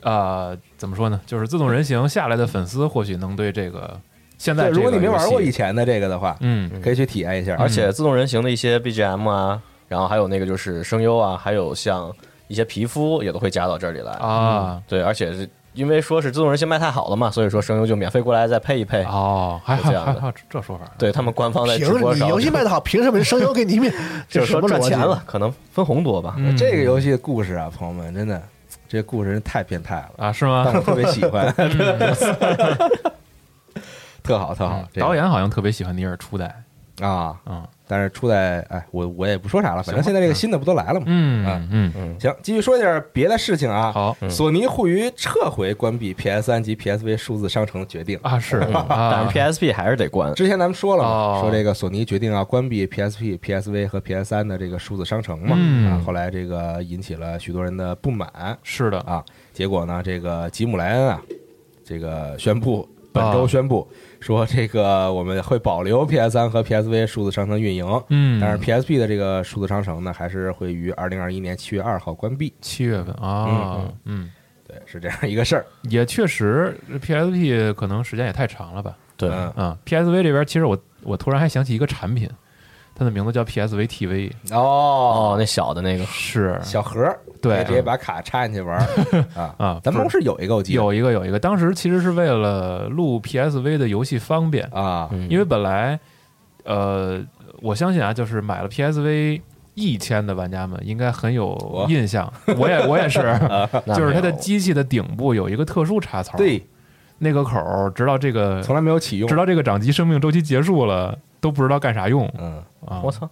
呃，怎么说呢？就是自动人形下来的粉丝或许能对这个现在如果你没玩过以前的这个的话，嗯可以去体验一下。而且自动人形的一些 BGM 啊，然后还有那个就是声优啊，还有像一些皮肤也都会加到这里来。啊对，而且是因为说是自动人形卖太好了嘛，所以说声优就免费过来再配一配。哦，还还是这样的还还有这说法？对他们官方在直播上游戏卖的好，凭什么声优给你 免？就是说赚钱了，可能分红多吧。嗯这个游戏的故事啊，朋友们，真的，这个故事真太变态了，啊是吗但？我特别喜欢，特好特好。这个导演好像特别喜欢尼尔初代，啊，啊但是出在，哎，我我也不说啥了，反正现在这个新的不都来了吗？嗯啊嗯，嗯，行，继续说一点别的事情啊。好索尼互娱撤回关闭 PS 三及 PSV 数字商城的决定。啊是 但啊是 PSP 还是得关。之前咱们说了嘛，哦说这个索尼决定要关闭 PSP、PSV 和 PS 三的这个数字商城嘛，嗯啊，后来这个引起了许多人的不满是的啊。结果呢，这个吉姆莱恩啊，这个宣布本周宣布说，这个我们会保留 PS 3和 PSV 数字商城运营，嗯，但是 PSP 的这个数字商城呢，还是会于二零二一年七月二号关闭。七月份啊嗯，对，是这样一个事儿。也确实 PSP 可能时间也太长了吧。对，嗯啊，PSV 这边其实我我突然还想起一个产品，它的名字叫 PSV TV，哦。哦，，那小的那个，是。小盒。儿，对。直接把卡插进去玩儿。啊。啊咱们公司有一个，我记得。有一个有一个，当时其实是为了录 PSV 的游戏方便，啊，嗯因为本来呃，我相信啊，就是买了 PSV 一千的玩家们应该很有印象，我也 我也是，就是它的机器的顶部有一个特殊插槽，，对，那个口儿直到这个从来没有启用。直。到这个掌机生命周期结束了都不知道干啥用。嗯，啊，我操，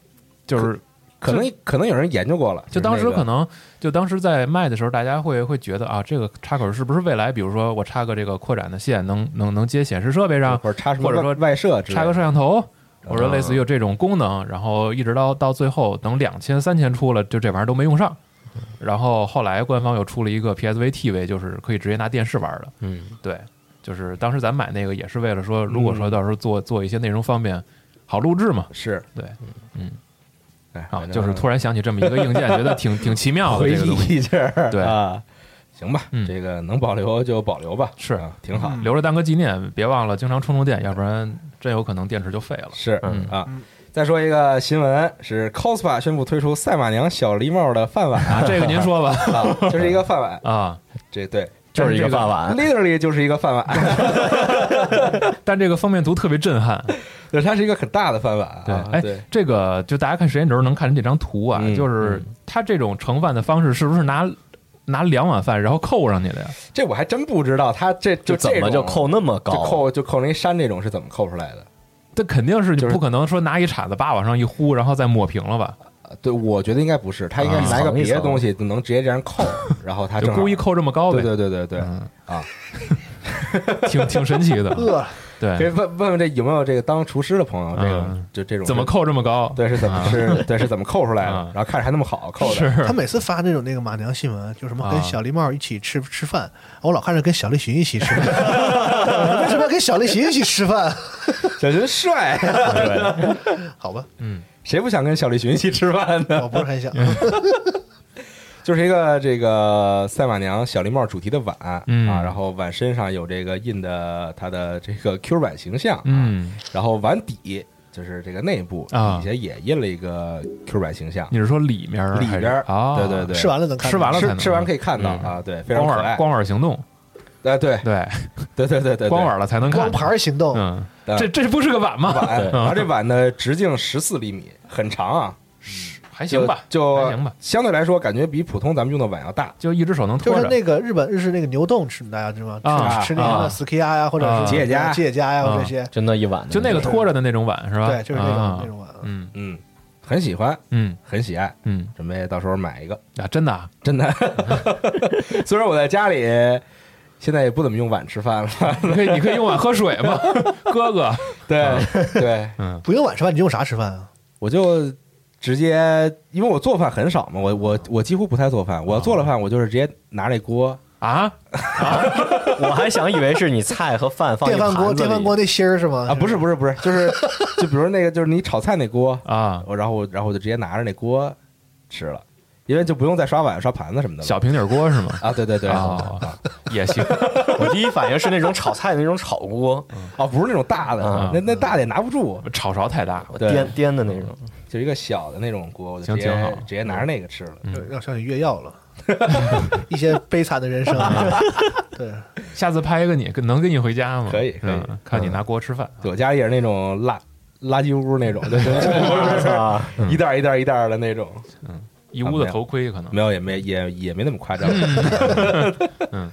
就是可能可能有人研究过了，就当时是那个。可能，就当时在卖的时候，大家会会觉得啊，这个插口是不是未来，比如说我插个这个扩展的线，能能能接显示设备上，或者插什么或者说外设插个摄像头，或者啊类似于有这种功能，然后一直到到最后等两千三千出了，就这玩意儿都没用上。然后后来官方又出了一个 PSV TV，就是可以直接拿电视玩的。嗯，对，就是当时咱买那个也是为了说，如果说到时候做做一些内容方便，好录制嘛。是对，嗯，哎啊，反正就是突然想起这么一个硬件，觉得挺挺奇妙的回这个东西。一下，对啊，行吧，嗯这个能保留就保留吧，是啊，挺好，留着当个纪念，别忘了经常充充电，要不然真有可能电池就废了。是嗯啊。再说一个新闻，是 cospa 宣布推出赛马娘小狸猫的饭碗啊，这个您说吧。啊，这是一个饭碗，啊，这对，就是一个饭碗 literally 就是一个饭碗，但这个封面图特别震撼。对，它是一个很大的饭碗啊，对，哎对，，这个就大家看时间轴能看出这张图啊，嗯就是它这种盛饭的方式是不是拿拿两碗饭然后扣上去的呀？这我还真不知道，它这就怎么就扣那么高就高？扣就扣那一山这种是怎么扣出来的？这肯定是就是不可能说拿一铲子叭往上一呼，然后再抹平了吧？啊对，我觉得应该不是，他应该是拿一个别的东西就能直接这样扣，然后他就故意扣这么高呗。对对对对对嗯啊，挺挺神奇的。饿，可以对，问问问这有没有这个当厨师的朋友，这个嗯就这种怎么扣这么高？对是怎么啊是对是怎么扣出来的啊？然后看着还那么好扣的，是他每次发那种那个马娘新闻，就什么跟啊小狸猫一起吃吃饭，我老看着跟小栗旬一起吃饭，为什么要跟小栗旬一起吃饭？小林帅，好吧，嗯，谁不想跟小栗旬一起吃饭呢？我不是很想。就是一个这个赛马娘小绿帽主题的碗嗯。啊，然后碗身上有这个印的它的这个 Q 版形象，啊，嗯，然后碗底就是这个内部啊。底下也印了一个 Q 版形象，你是说里面儿里边儿啊？对对对。吃完了能看到，吃完了才能吃吃完可以看到嗯。啊，对，非常可爱，光碗光碗行动，哎 对。对，对对对对，光碗了才能看光。盘行动，嗯，这这不是个碗吗？碗，对然后这碗的直径十四厘米，很长啊，还行吧，就还行吧，相对来说感觉比普通咱们用的碗要大，就一只手能就是托着。那个日本日式那个牛冻吃，大家知道吗？啊吃吃那个啊 ski 鸭呀，或者啊是吉野家吉野家呀，啊这些，就那一碗，就那个托着的那种碗是吧？对，就是那种啊那种碗。嗯嗯，很喜欢，嗯很喜爱，嗯准备到时候买一个，啊，真的啊真的。虽然我在家里现在也不怎么用碗吃饭了，你可以你可以用碗喝水吗，哥哥。对对，嗯不用碗吃饭，你用啥吃饭啊？我就直接，因为我做饭很少嘛，我我我几乎不太做饭，我做了饭我就是直接拿那锅，啊，我还想以为是你菜和饭放一电饭锅，电饭锅那芯儿是吗？啊，不是不是不是，就是 就比如那个就是你炒菜那锅，啊，我然后我然后我就直接拿着那锅吃了，因为就不用再刷碗刷盘子什么的了。小平底锅是吗？啊，对对对，哦也行，我第一反应是那种炒菜的那种炒锅，哦，不是那种大的嗯，那那大的也拿不住，炒勺太大颠颠的那种。就一个小的那种锅，我就直接行挺好直接拿着那个吃了。对让想起越药了，一些悲惨的人生。对，下次拍一个你，能跟你回家吗？可以可以嗯看你拿锅吃饭。对我家也是那种垃垃圾屋那种，对对！对，一袋一袋一袋的那种，一屋子头盔可能。没有也没也也没那么夸张。嗯，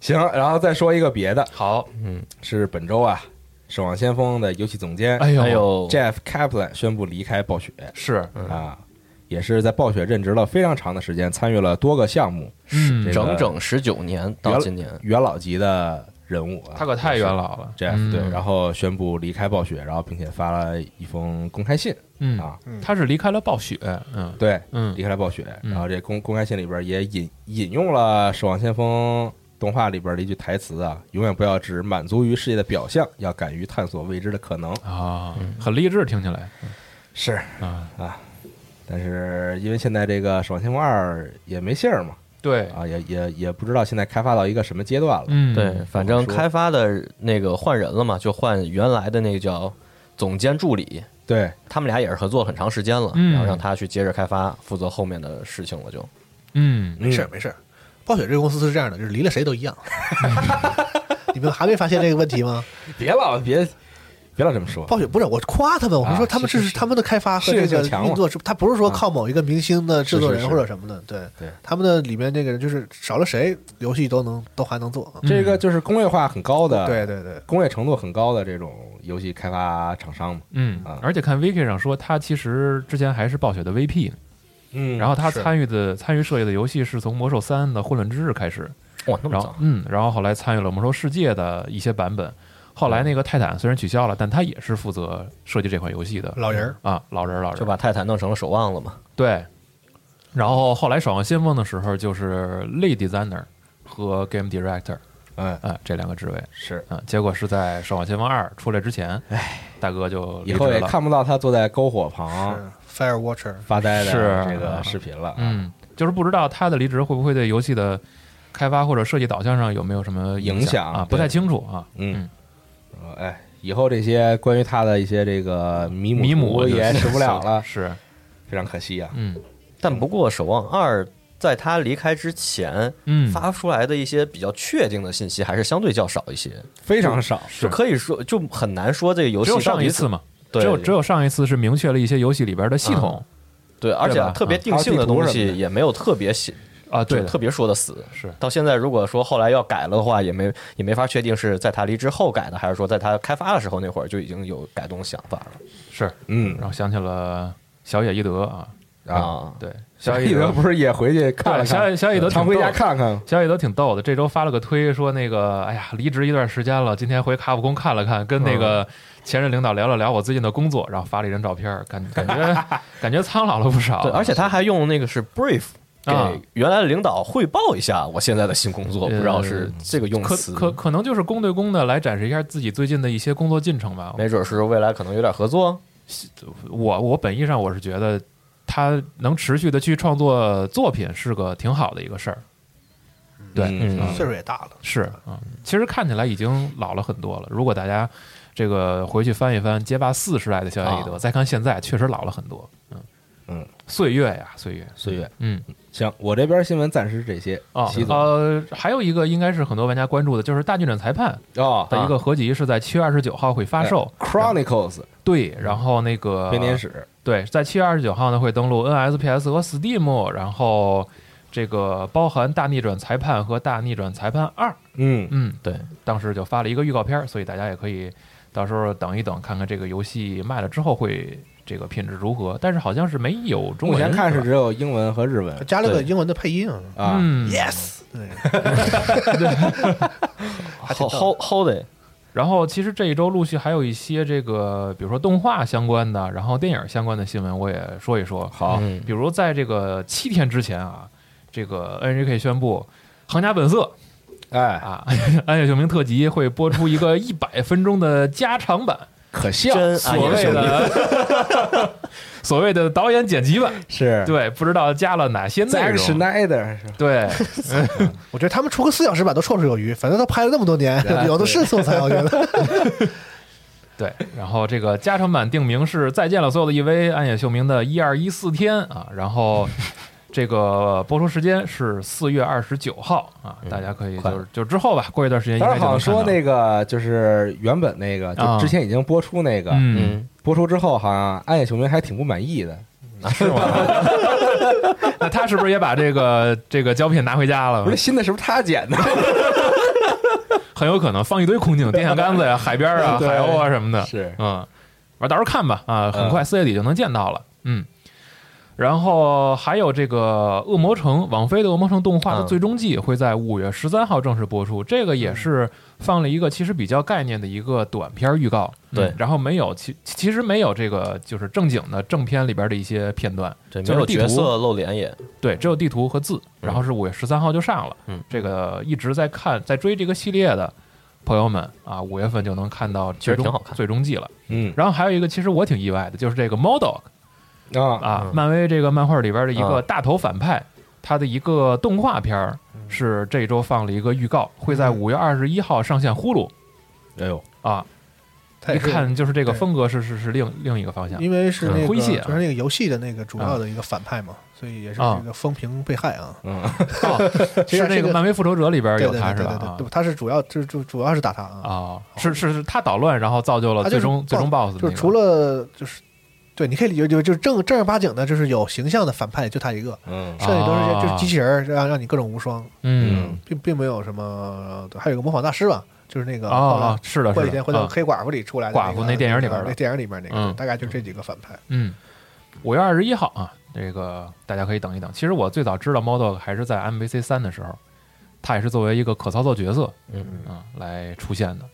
行，然后再说一个别的，好，嗯是本周啊，《守望先锋》的游戏总监哎呦还有 Jeff Kaplan 宣布离开暴雪是，啊，也是在暴雪任职了非常长的时间，参与了多个项目，嗯这个整整十九年到今年，元老级的人物啊，他可太元老了。Jeff 嗯。对，然后宣布离开暴雪，然后并且发了一封公开信嗯啊，他是离开了暴雪，嗯。对，嗯。离开了暴雪，嗯。然后这公公开信里边也引引用了《守望先锋》动画里边的一句台词啊，永远不要只满足于世界的表象，要敢于探索未知的可能。啊，很励志，听起来。是，啊，但是因为现在这个《守望先锋二》也没信儿嘛，对，啊，也也也不知道现在开发到一个什么阶段了。嗯，对，反正开发的那个换人了嘛，就换原来的那个叫总监助理，对，他们俩也是合作很长时间了，嗯然后让他去接着开发，负责后面的事情了就。嗯，没事儿没事儿。暴雪这个公司是这样的，就是离了谁都一样。你们还没发现这个问题吗？别老别别老这么说。暴雪不是我夸他们，我是说他们这是他们的开发和这个运作是，他不是说靠某一个明星的制作人或者什么的，对对他们的里面那个人就是少了谁，游戏都能都还能做。这个就是工业化很高的，对对对，工业程度很高的这种游戏开发厂商嘛。嗯啊，而且看 Viki 上说，他其实之前还是暴雪的 VP。嗯然后他参与的参与设计的游戏是从《魔兽三》的混乱之日开始，哇，那么早，然后嗯，然后后来参与了《魔兽世界》的一些版本。后来那个泰坦虽然取消了，但他也是负责设计这款游戏的老人儿啊，老人儿老人儿就把泰坦弄成了守望了嘛。对。然后后来《守望先锋》的时候，就是 Lead Designer 和 Game Director 哎啊这两个职位是，嗯。结果是在《守望先锋二》出来之前，哎，大哥就离以后也了。看不到他坐在篝火旁是 Fire Watcher，发呆的是这个视频了。嗯，就是不知道他的离职会不会对游戏的开发或者设计导向上有没有什么影响啊？对不太清楚啊。嗯，呃哎，以后这些关于他的一些这个迷迷母也使不了了，是，非常可惜啊。嗯。但不过《守望二》在他离开之前嗯，发出来的一些比较确定的信息，还是相对较少一些，非常少，就可以说就很难说这个游戏只有上一次嘛，对只有只有上一次是明确了一些游戏里边的系统对，而且特别定性的东西也没有特别写，啊，对特别说的死。是到现在，如果说后来要改了的话，也没也没法确定是在他离职后改的，还是说在他开发的时候那会儿就已经有改动想法了是，嗯然后想起了小野义德啊，啊。对，小野义德不是也回去看了对，小看，野小野义德常回家看看。小野德挺逗的，这周发了个推说那个，哎呀，离职一段时间了，今天回卡普空看了看，跟那嗯个前任领导聊了聊我最近的工作，然后发了一张照片，感感觉 感觉苍老了不少。对，而且他还用那个是 brief 啊给原来的领导汇报一下我现在的新工作，呃不知道是这个用可词，可可能就是公对公的来展示一下自己最近的一些工作进程吧。没准是未来可能有点合作。我我本意上我是觉得他能持续的去创作作品是个挺好的一个事儿。对，嗯嗯岁数也大了，是啊，其实看起来已经老了很多了。如果大家这个回去翻一翻街霸四时代的小野义德，啊再看现在，确实老了很多。嗯嗯，岁月呀，岁月，岁月。嗯行，我这边新闻暂时这些。啊呃，还有一个应该是很多玩家关注的，就是大逆转裁判哦的一个合集是在七月二十九号会发售。Chronicles 对，然后那个编年史，对，在七月二十九号呢会登录 NSPS 和 Steam，然后这个包含大逆转裁判和大逆转裁判二。嗯，嗯，对，当时就发了一个预告片儿，所以大家也可以到时候等一等，看看这个游戏卖了之后会这个品质如何。但是好像是没有中文，目前看是只有英文和日文。加了个对英文的配音啊，yes，对，hold hold it，然后其实这一周陆续还有一些这个，比如说动画相关的，然后电影相关的新闻，我也说一说。好，嗯。比如在这个七天之前啊，这个 NHK 宣布《行家本色》哎，啊，《暗夜秀明特辑》会播出一个一百分钟的加长版，可笑，真所谓的 所谓的导演剪辑版。是对，不知道加了哪些内容。对，我觉得他们出个四小时版都绰绰有余，反正都拍了那么多年，有的是素材，我觉得。对，然后这个加长版定名是《再见了，所有的 EV》暗夜秀明的一二一四天啊，然后这个播出时间是四月二十九号啊，大家可以就是就之后吧，过一段时间应当该就好像说。那个就是原本那个，就啊之前已经播出那个，嗯，嗯，播出之后好像暗夜秀明还挺不满意的。啊是吗？那他是不是也把这个这个胶片拿回家了不是？新的是不是他剪的？很有可能放一堆空镜、电线杆子呀、海边啊、对海鸥啊什么的。是嗯，完到时候看吧啊，很快四月底就能见到了。嗯，然后还有这个《恶魔城》网飞的《恶魔城》动画的嗯。最终季会在五月十三号正式播出，这个也是放了一个其实比较概念的一个短片预告。对。嗯然后没有其其实没有这个就是正经的正片里边的一些片段，没有角色露脸也，对，只有地图和字，然后是五月十三号就上了。嗯，这个一直在看在追这个系列的朋友们啊，五月份就能看到最终其实挺好看。最终季了。嗯。然后还有一个，其实我挺意外的，就是这个 Model 啊啊，嗯漫威这个漫画里边的一个啊大头反派，他的一个动画片儿是这周放了一个预告，会在五月二十一号上线呼噜哎呦，啊。一看就是这个风格是是是另另一个方向。因为是那个就是那个游戏的那个主要的一个反派嘛，所以也是啊这个风评被害啊。嗯，哦，其实那个漫威复仇者里边有他是吧？对对他是主要就是主主要是打他啊，啊，是是是他捣乱，然后造就了最终最终 BOSS 的那个。就除了就是。对，你可以理解就就是正正儿八经的，就是有形象的反派，就他一个，嗯剩下都是些就是机器人，让让你各种无双，嗯并并没有什么，还有个模仿大师吧，就是那个啊后来啊，是的，过几天回到啊黑寡妇里出来的寡妇那那电影里边那电影里边那个，嗯大概就这几个反派。嗯，五月二十一号啊，这个大家可以等一等。其实我最早知道 Model 还是在 MVC 三的时候，他也是作为一个可操作角色嗯啊来出现的。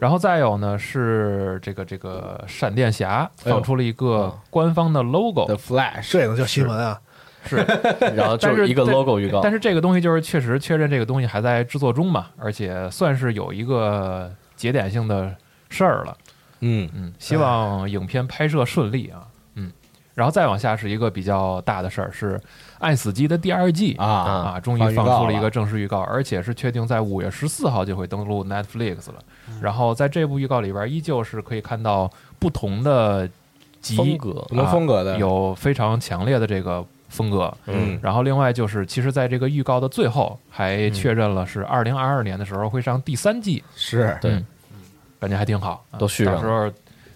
然后再有呢是这个这个闪电侠放出了一个啊官方的 logo，、The Flash，这也能叫新闻啊？是，嗯，然后就是一个 logo 预告，但是这个东西就是确实确认这个东西还在制作中嘛，而且算是有一个节点性的事儿了。嗯，嗯，希望影片拍摄顺利啊。嗯，然后再往下是一个比较大的事儿，是《爱死机》的第二季啊啊，终于放出了一个正式预告，而且是确定在五月十四号就会登陆 Netflix 了。然后在这部预告里边，依旧是可以看到不同的集风格不同风格的。啊有非常强烈的这个风格。嗯。然后另外就是，其实在这个预告的最后还确认了是二零二二年的时候会上第三季，是。对。嗯。感觉还挺好，啊都续上到时候。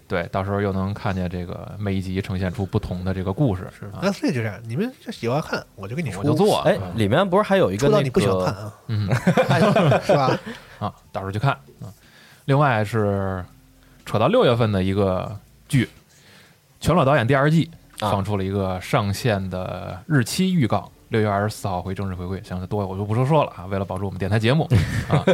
对，到时候又能看见这个每一集呈现出不同的这个故事，是。啊，那所以就这样，你们就喜欢看，我就给你说，我就做，哎，里面不是还有一个那出到你不喜欢看啊，嗯。是吧？啊，到时候去看啊。另外是扯到六月份的一个剧，《全裸导演》第二季啊放出了一个上线的日期预告，六月二十四号会正式回归。详细多我就不多说了啊，为了保住我们电台节目 啊。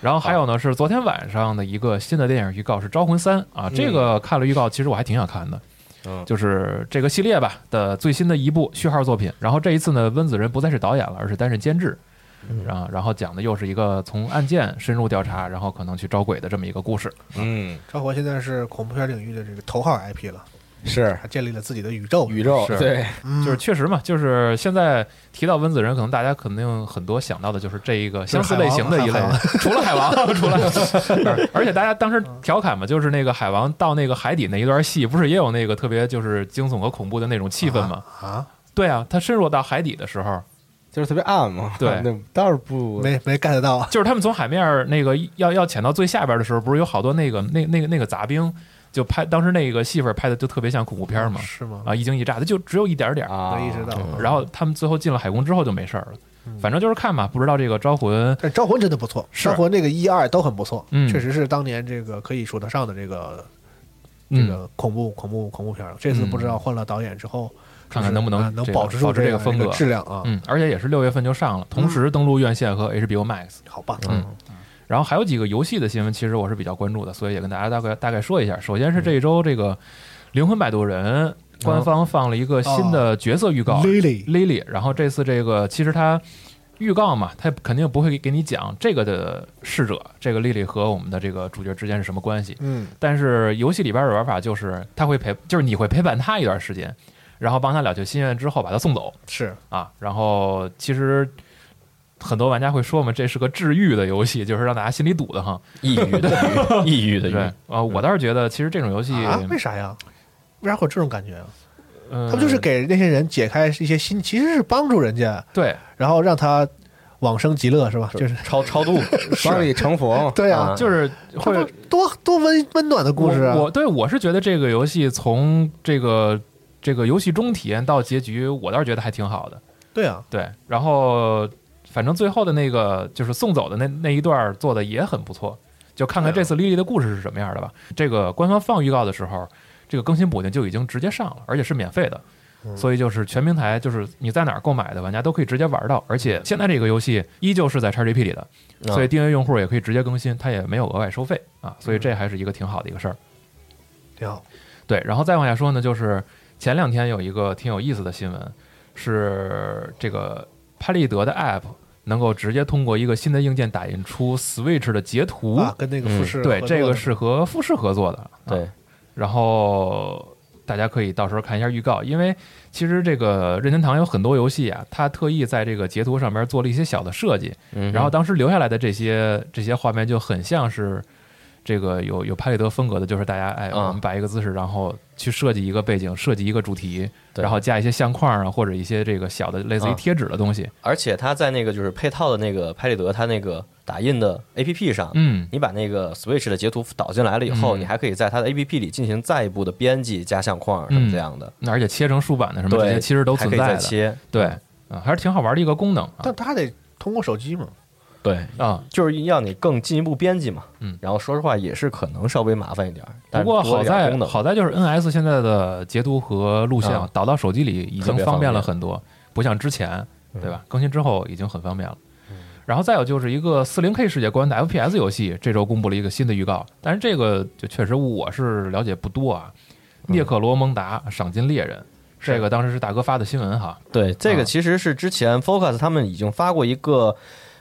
然后还有呢是昨天晚上的一个新的电影预告是《招魂三》啊，这个看了预告，其实我还挺想看的。嗯就是这个系列吧的最新的一部序号作品，然后这一次呢，温子仁不再是导演了，而是担任监制，然后然后讲的又是一个从案件深入调查，然后可能去招鬼的这么一个故事。嗯招魂现在是恐怖片领域的这个头号 IP 了，是他建立了自己的宇宙，宇宙是对 嗯就是确实嘛，就是现在提到温子仁，可能大家肯定很多想到的就是这一个相似类型的一类除了海王，除了，而而且大家当时调侃嘛，就是那个海王到那个海底那一段戏，不是也有那个特别就是惊悚和恐怖的那种气氛吗？啊，对啊，他深入到海底的时候，就是特别暗嘛，对那倒是不没没 get 到，就是他们从海面儿那个要要潜到最下边的时候，不是有好多那个那那个那个杂兵，就拍当时那个戏份拍的就特别像恐怖片嘛，是吗？啊，一惊一乍的，就只有一点点儿。啊，没意识到。然后他们最后进了海宫之后就没事儿了，反正就是看吧，不知道这个招魂，但招魂真的不错，招魂这个一二都很不错，嗯确实是当年这个可以数得上的这个这嗯，个恐怖恐怖恐怖片了。这次不知道换了导演之后，看看能不能啊能这保持住这个风格一质量啊，嗯，而且也是六月份就上了，同时登陆院线和 HBO Max。好棒。嗯然后还有几个游戏的新闻，其实我是比较关注的，所以也跟大家大概大概说一下。首先是这一周这个《灵魂摆渡人》官方放了一个新的角色预告，Lily Lily，然后这次这个其实它预告嘛，它肯定不会给你讲这个的逝者，这个 Lily 和我们的这个主角之间是什么关系。嗯，但是游戏里边的玩法就是，他会陪，就是你会陪伴他一段时间，然后帮他了却心愿之后把他送走是啊。然后其实很多玩家会说嘛，这是个治愈的游戏，就是让大家心里堵得慌。抑郁的 郁，抑郁的对郁，啊，我倒是觉得其实这种游戏，啊，为啥呀？为啥会有这种感觉啊？嗯，他们就是给那些人解开一些心，其实是帮助人家，对然后让他往生极乐，是吧？就是超超度，帮你成佛，对呀啊，就是会这不多多温温暖的故事啊！我我对我是觉得这个游戏从这个这个游戏中体验到结局，我倒是觉得还挺好的。对啊，对，然后反正最后的那个就是送走的那那一段儿做的也很不错，就看看这次莉莉的故事是什么样的吧。这个官方放预告的时候，这个更新补丁就已经直接上了，而且是免费的。所以就是全平台，就是你在哪儿购买的玩家都可以直接玩到，而且现在这个游戏依旧是在 XGP 里的，所以订阅用户也可以直接更新，它也没有额外收费啊，所以这还是一个挺好的一个事儿。挺好。对，然后再往下说呢，就是前两天有一个挺有意思的新闻，是这个拍立得的 App 能够直接通过一个新的硬件打印出 Switch 的截图。啊，跟那个富士对，这个是和富士合作的。啊对，然后大家可以到时候看一下预告，因为其实这个任天堂有很多游戏啊，它特意在这个截图上面做了一些小的设计，嗯然后当时留下来的这些这些画面就很像是这个有有拍立得风格的，就是大家哎，啊我们摆一个姿势，然后去设计一个背景，设计一个主题，然后加一些相框啊，或者一些这个小的类似于啊贴纸的东西。而且它在那个就是配套的那个拍立得，它那个打印的 APP 上，嗯，你把那个 Switch 的截图导进来了以后，嗯。你还可以在它的 APP 里进行再一步的编辑、加相框什么这样的，那而且切成竖版的什么这些，其实都可以存在的。对，啊，还是挺好玩的一个功能啊。但它得通过手机嘛。对，啊。就是让你更进一步编辑嘛。嗯然后说实话也是可能稍微麻烦一点儿，不过好在好在就是 NS 现在的截图和录像啊导到手机里已经方便了很多，不像之前，对吧？更新之后已经很方便了。嗯然后再有就是一个 40K 世界观的 FPS 游戏，这周公布了一个新的预告，但是这个就确实我是了解不多啊。涅克罗蒙达赏金猎人，这个当时是大哥发的新闻哈，对，这啊个其实是之前 Focus 他们已经发过一个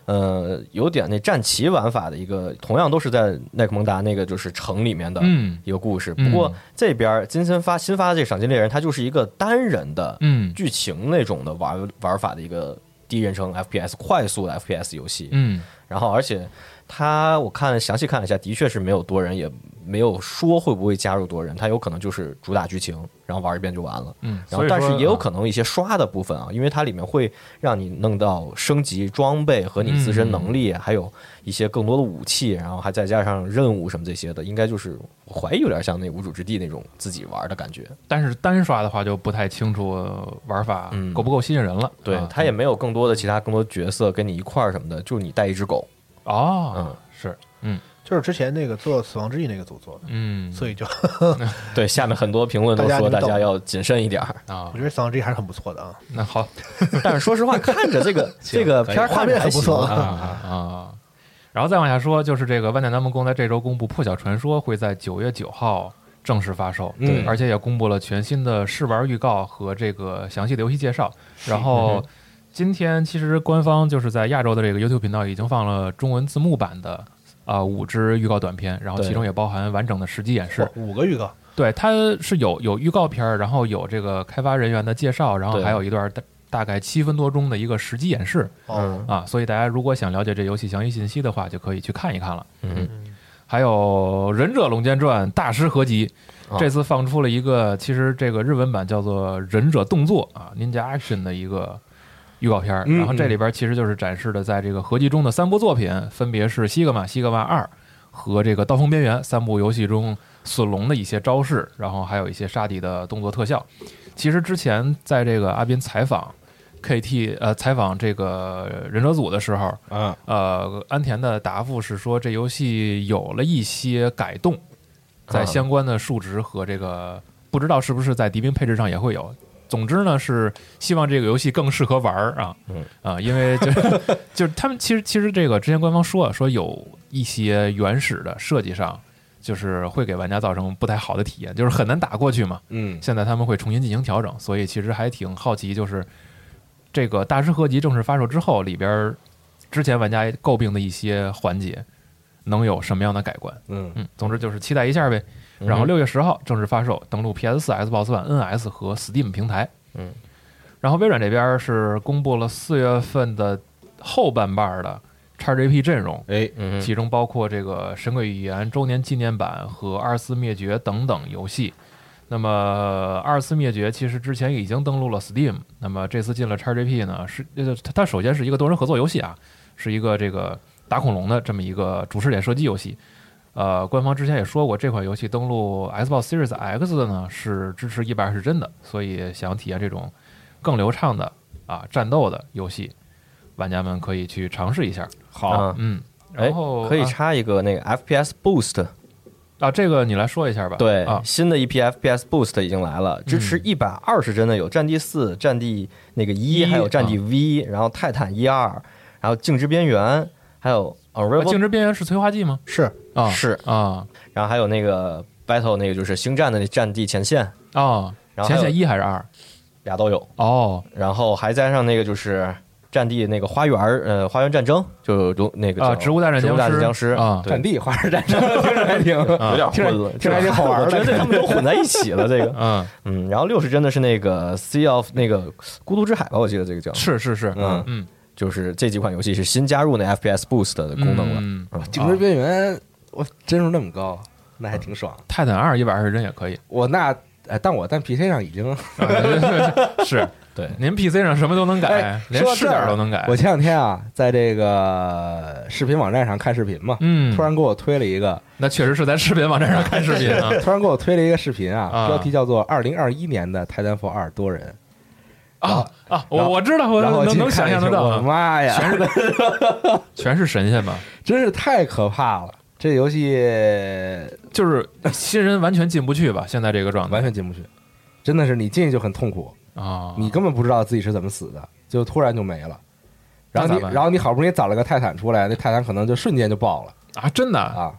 呃，有点那战棋玩法的一个，同样都是在奈克蒙达那个就是城里面的嗯一个故事。嗯不过这边金森发新发的这个赏金猎人，它就是一个单人的嗯剧情那种的玩玩法的一个第一人称 FPS 快速的 FPS 游戏。嗯然后而且它我看详细看了一下，的确是没有多人，也没有说会不会加入多人，它有可能就是主打剧情，然后玩一遍就完了。嗯，然后，但是也有可能能一些刷的部分啊，因为它里面会让你弄到升级装备和你自身能力，还有一些更多的武器，然后还再加上任务什么这些的，应该就是我怀疑有点像那无主之地那种自己玩的感觉。但是单刷的话就不太清楚玩法嗯够不够吸引人了。对，啊它也没有更多的其他更多角色跟你一块儿什么的，就你带一只狗。哦嗯，是嗯就是之前那个做《死亡之翼》那个组做的，嗯，所以就 对，下面很多评论都说大大家要谨慎一点儿。啊我，觉得《死亡之翼》还是很不错的啊。那好但是说实话，看着这个这个片儿画面看着还很不错啊啊啊。然后再往下说，就是这个万代南梦宫在这周公布《破晓传说》会在九月九号正式发售，嗯而且也公布了全新的试玩预告和这个详细的游戏介绍。然后今天其实官方就是在亚洲的这个 YouTube 频道已经放了中文字幕版的啊、五支预告短片，然后其中也包含完整的实际演示。五个预告，对，它是有有预告片儿，然后有这个开发人员的介绍，然后还有一段大大概七分多钟的一个实际演示。哦，啊，所以大家如果想了解这游戏详细信息的话，就可以去看一看了。嗯，还有《忍者龙剑传》大师合集，啊这次放出了一个，其实这个日文版叫做《忍者动作》啊，Ninja Action 的一个预告片然后这里边其实就是展示的在这个合集中的三部作品，分别是《西格玛》《西格玛二》和这个《刀锋边缘》三部游戏中隼龙的一些招式，然后还有一些沙底的动作特效。其实之前在这个阿斌采访 KT 呃采访这个忍者组的时候，啊，呃，安田的答复是说，这游戏有了一些改动，在啊相关的数值和这个不知道是不是在敌兵配置上也会有。总之呢，是希望这个游戏更适合玩儿啊，嗯啊，因为就 就是他们其实其实这个之前官方说了，说有一些原始的设计上，就是会给玩家造成不太好的体验，就是很难打过去嘛。嗯现在他们会重新进行调整，所以其实还挺好奇，就是这个大师合集正式发售之后，里边儿之前玩家诟病的一些环节能有什么样的改观？嗯嗯，总之就是期待一下呗。然后六月十号正式发售，登陆 PS 四、Xbox One、NS 和 Steam 平台。嗯，然后微软这边是公布了四月份的后半半的 XGP 阵容，哎，嗯其中包括这个《神鬼语言》周年纪念版和《二次灭绝》等等游戏。那么，《二次灭绝》其实之前已经登陆了 Steam，那么这次进了 XGP 呢，是它首先是一个多人合作游戏啊，是一个这个打恐龙的这么一个主视点射击游戏。呃，官方之前也说过，这款游戏登录 Xbox Series X 的呢是支持一百二十帧的，所以想体验这种更流畅的啊战斗的游戏，玩家们可以去尝试一下。好，啊，嗯，哎然后，可以啊。插一个那个 FPS Boost，啊，这个你来说一下吧。对，啊，新的一批 FPS Boost 已经来了，支持一百二十帧的有《战地四》、《战地那个一一》，还有《战地啊。V》，然后《泰坦一二》，然后《静之边缘》，还有《啊 Unravel 静之边缘是催化剂吗？是啊，是啊然后还有那个 Battle 那个就是星战的那战地前线，啊，前然后还有线一还是二？俩都有，哦然后还加上那个就是战地那个花园儿呃花园战争，就有那个啊，叫植物大战植物大战僵尸啊，对战地花园战争听着还挺 有点听混了，着听着还挺好玩的。我觉得他们都混在一起了，这个 嗯，嗯，然后六十帧的是那个 Sea of 那个孤独之海吧，我记得这个叫，是是是，嗯嗯，就是这几款游戏是新加入那 FPS Boost 的功能了。嗯，静止边缘，我帧数那么高，那还挺爽。泰坦二一百二十帧也可以，我那哎，但我但 PC 上已经，是 对您 PC 上什么都能改哎，连视说到这儿点都能改我。前两天啊，在这个视频网站上看视频嘛，嗯，突然给我推了一个，那确实是在视频网站上看视频啊。突然给我推了一个视频啊，啊标题叫做《二零二一年的泰坦 f 二多人啊啊，我知道，我》，能能想象得到我的啊，妈呀，全是 全是神仙吧？真是太可怕了！这游戏就是 新人完全进不去吧？现在这个状态完全进不去，真的是你进去就很痛苦，啊，你根本不知道自己是怎么死的，就突然就没了。然后你，然后你好不容易找了个泰坦出来，那泰坦可能就瞬间就爆了啊，真的，啊，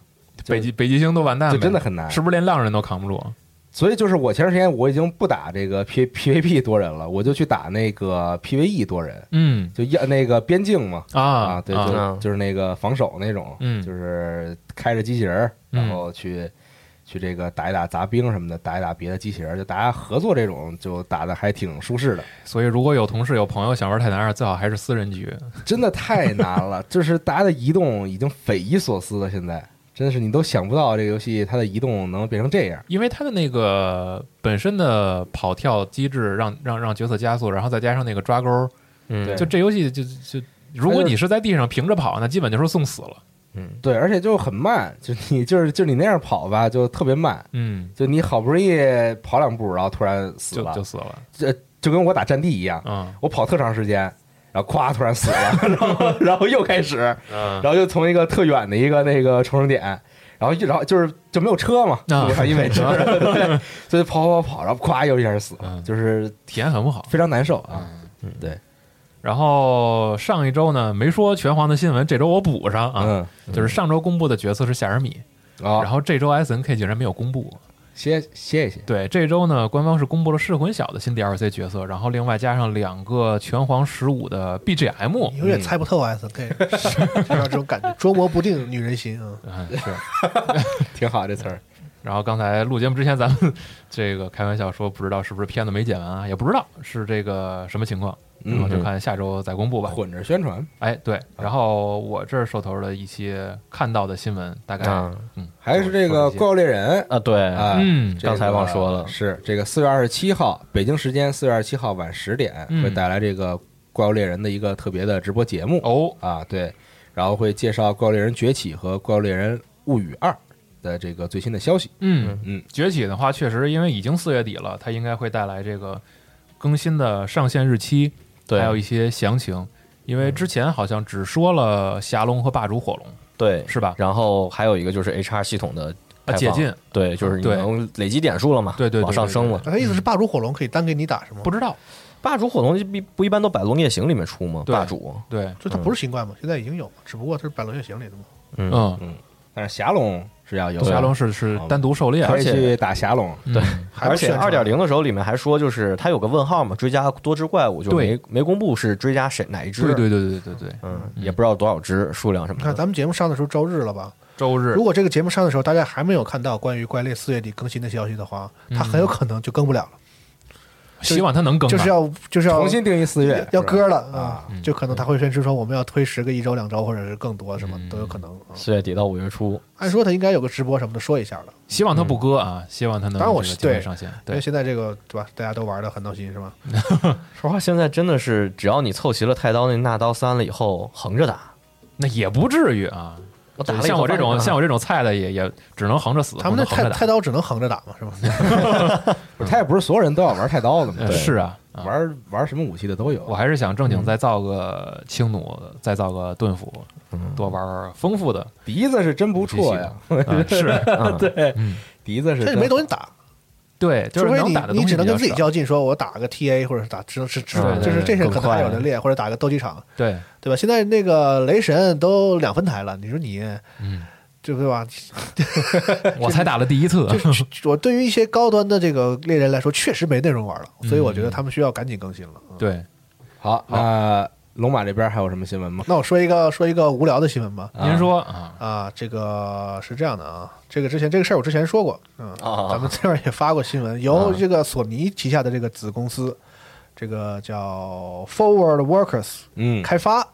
北极北极星都完蛋了，就真的很难。是不是连浪人都扛不住？所以就是我前段时间我已经不打这个 P PVP 多人了，我就去打那个 PVE 多人，嗯就要那个边境嘛。啊啊，对，就、啊就是那个防守那种，嗯就是开着机器人然后去、去这个打一打杂兵什么的，打一打别的机器人儿，就大家合作这种，就打的还挺舒适的。所以如果有同事有朋友想玩泰坦二，最好还是私人局。真的太难了，就是大家的移动已经匪夷所思了，现在真的是你都想不到这个游戏它的移动能变成这样。因为它的那个本身的跑跳机制让让让角色加速，然后再加上那个抓钩，嗯就这游戏就就，如果你是在地上平着跑，那基本就是送死了。嗯对，而且就很慢，就你就是就你那样跑吧，就特别慢，嗯，就你好不容易跑两步，然后突然死了，就就死了。这就跟我打战地一样，嗯我跑特长时间，然后咵突然死了，然后然后又开始，嗯然后又从一个特远的一个那个重生点，然后一然后就是就没有车嘛，啊？因为所以跑跑跑，然后咵又一下死了，嗯就是体验很不好。非常难受啊。对，然后上一周呢没说拳皇的新闻，这周我补上啊，嗯，就是上周公布的角色是夏尔米，啊，然后这周 S N K 竟然没有公布。歇歇一歇，对，这周呢，官方是公布了噬魂小的新 DLC 角色，然后另外加上两个拳皇十五的 BGM，你永远猜不透 S K，就让这种感觉捉摸不定女人心啊。嗯，是。挺好这词儿。然后刚才录节目之前，咱们 这个开玩笑说，不知道是不是片子没剪完啊，也不知道是这个什么情况，然后就看下周再公布吧。混着宣传，哎，对，然后我这儿手头的一些看到的新闻，大概啊嗯，还是这个《怪物猎人》啊，对，啊，嗯刚才忘说了。是这个四月二十七号北京时间四月二十七号晚十点嗯。会带来这个《怪物猎人》的一个特别的直播节目。哦，啊，对，然后会介绍《怪物猎人崛起》和《怪物猎人物语二》的这个最新的消息。嗯嗯，崛起的话，确实因为已经四月底了，它应该会带来这个更新的上线日期，对还有一些详情。因为之前好像只说了霞龙和霸主火龙，对，是吧？然后还有一个就是 HR 系统的啊解禁，对，就是你能累积点数了嘛，对对对往上升了。他意思是霸主火龙可以单给你打是吗？不知道，霸主火龙不不一般都百龙夜行里面出吗？霸主，对，就它不是新冠吗？现在已经有了，只不过它是百龙夜行里的嘛。嗯，但是霞龙是要有的，霞龙是是单独狩猎，可以而且去打霞龙。对，而且二点零的时候里面还说，就是它有个问号嘛，追加多只怪物，就没没公布是追加谁哪一只，对对对对对对，嗯，也不知道多少只数量什么的。看。咱们节目上的时候周日了吧？周日。如果这个节目上的时候大家还没有看到关于怪猎四月底更新的消息的话，它很有可能就更不了了，希望他能更啊，就是要就是要重新定义四月，要割了啊就可能他会宣示说我们要推十个一周、两周，或者是更多，什么都有可能。啊四月底到五月初，按说他应该有个直播什么的说一下了，希望他不割啊，希望他能对上线，因为，现在这个对吧，大家都玩的很闹心是吧？说实话，现在真的是只要你凑齐了太刀那纳刀三了以后，横着打。那也不至于啊。我打了像我这种像我这种菜的也也只能横着死，他们那太太刀只能横着打嘛，是吧？不是他也不是所有人都要玩太刀的嘛，呃是啊，啊玩玩什么武器的都有。我还是想正经再造个轻弩，再造个盾斧，多玩玩丰富的。笛子是真不错呀，啊是，嗯。对嗯，笛子是这真没东西打，对，就是你能打的东西你只能跟自己较劲，说我打个 TA 或者是打只能是只嗯就是这些可能还有的更快练，或者打个斗鸡场，对，对吧？现在那个雷神都两分台了，你说你嗯，对对吧？我才打了第一次，就是我对于一些高端的这个猎人来说，确实没内容玩了，所以我觉嗯得他们需要赶紧更新了。对，好。那龙马这边还有什么新闻吗？那我说一个说一个无聊的新闻吧。您说啊，啊，这个是这样的啊，这个之前这个事儿我之前说过，嗯，啊。咱们这边也发过新闻，由这个索尼旗下的这个子公司，这个叫 Forward Workers 嗯，开发，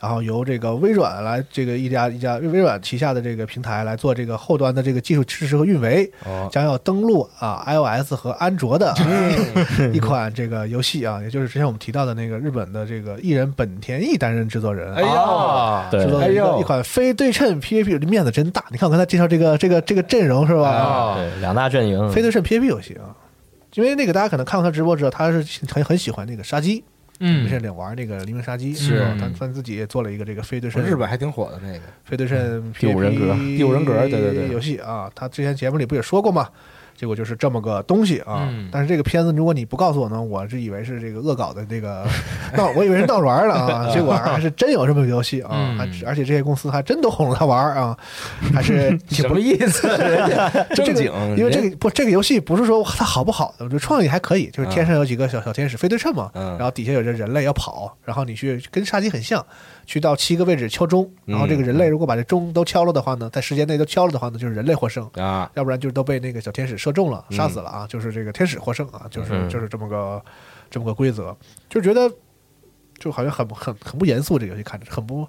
然后由这个微软来这个一家一家微软旗下的这个平台来做这个后端的这个技术支持和运维，哦，将要登陆啊 iOS 和安卓的 一款这个游戏啊，也就是之前我们提到的那个日本的这个艺人本田翼担任制作人，哎呦，制作的一个一款非对称 PVP，面子真大。你看我刚才介绍这个这个这个阵容是吧？啊。对两大阵营，非对称 PVP 游戏啊，因为那个大家可能看过他直播知道，他是很很喜欢那个杀鸡，嗯现在玩那个黎明杀机，是他他自己也做了一个这个非对称日本还挺火的那个，非对称第五人格第五人格对对对游戏啊，他之前节目里不也说过嘛？结果就是这么个东西啊。嗯但是这个片子如果你不告诉我呢，我是以为是这个恶搞的这个 闹，我以为是闹着玩儿的啊，结果还是真有这么个游戏啊，而且这些公司还真都哄着他玩啊，还是挺不什么意思？正经，因为这个不，这个游戏不是说它好不好的，我觉得创意还可以，就是天上有几个小小天使飞对称嘛，嗯然后底下有这人类要跑，然后你去跟杀鸡很像，去到七个位置敲钟，然后这个人类如果把这钟都敲了的话呢，在时间内都敲了的话呢，就是人类获胜。啊，要不然就是都被那个小天使射中了，杀死了啊！就是这个天使获胜啊，就是嗯就是这么个这么个规则，就觉得就好像很很很不严肃，这个游戏看着很不。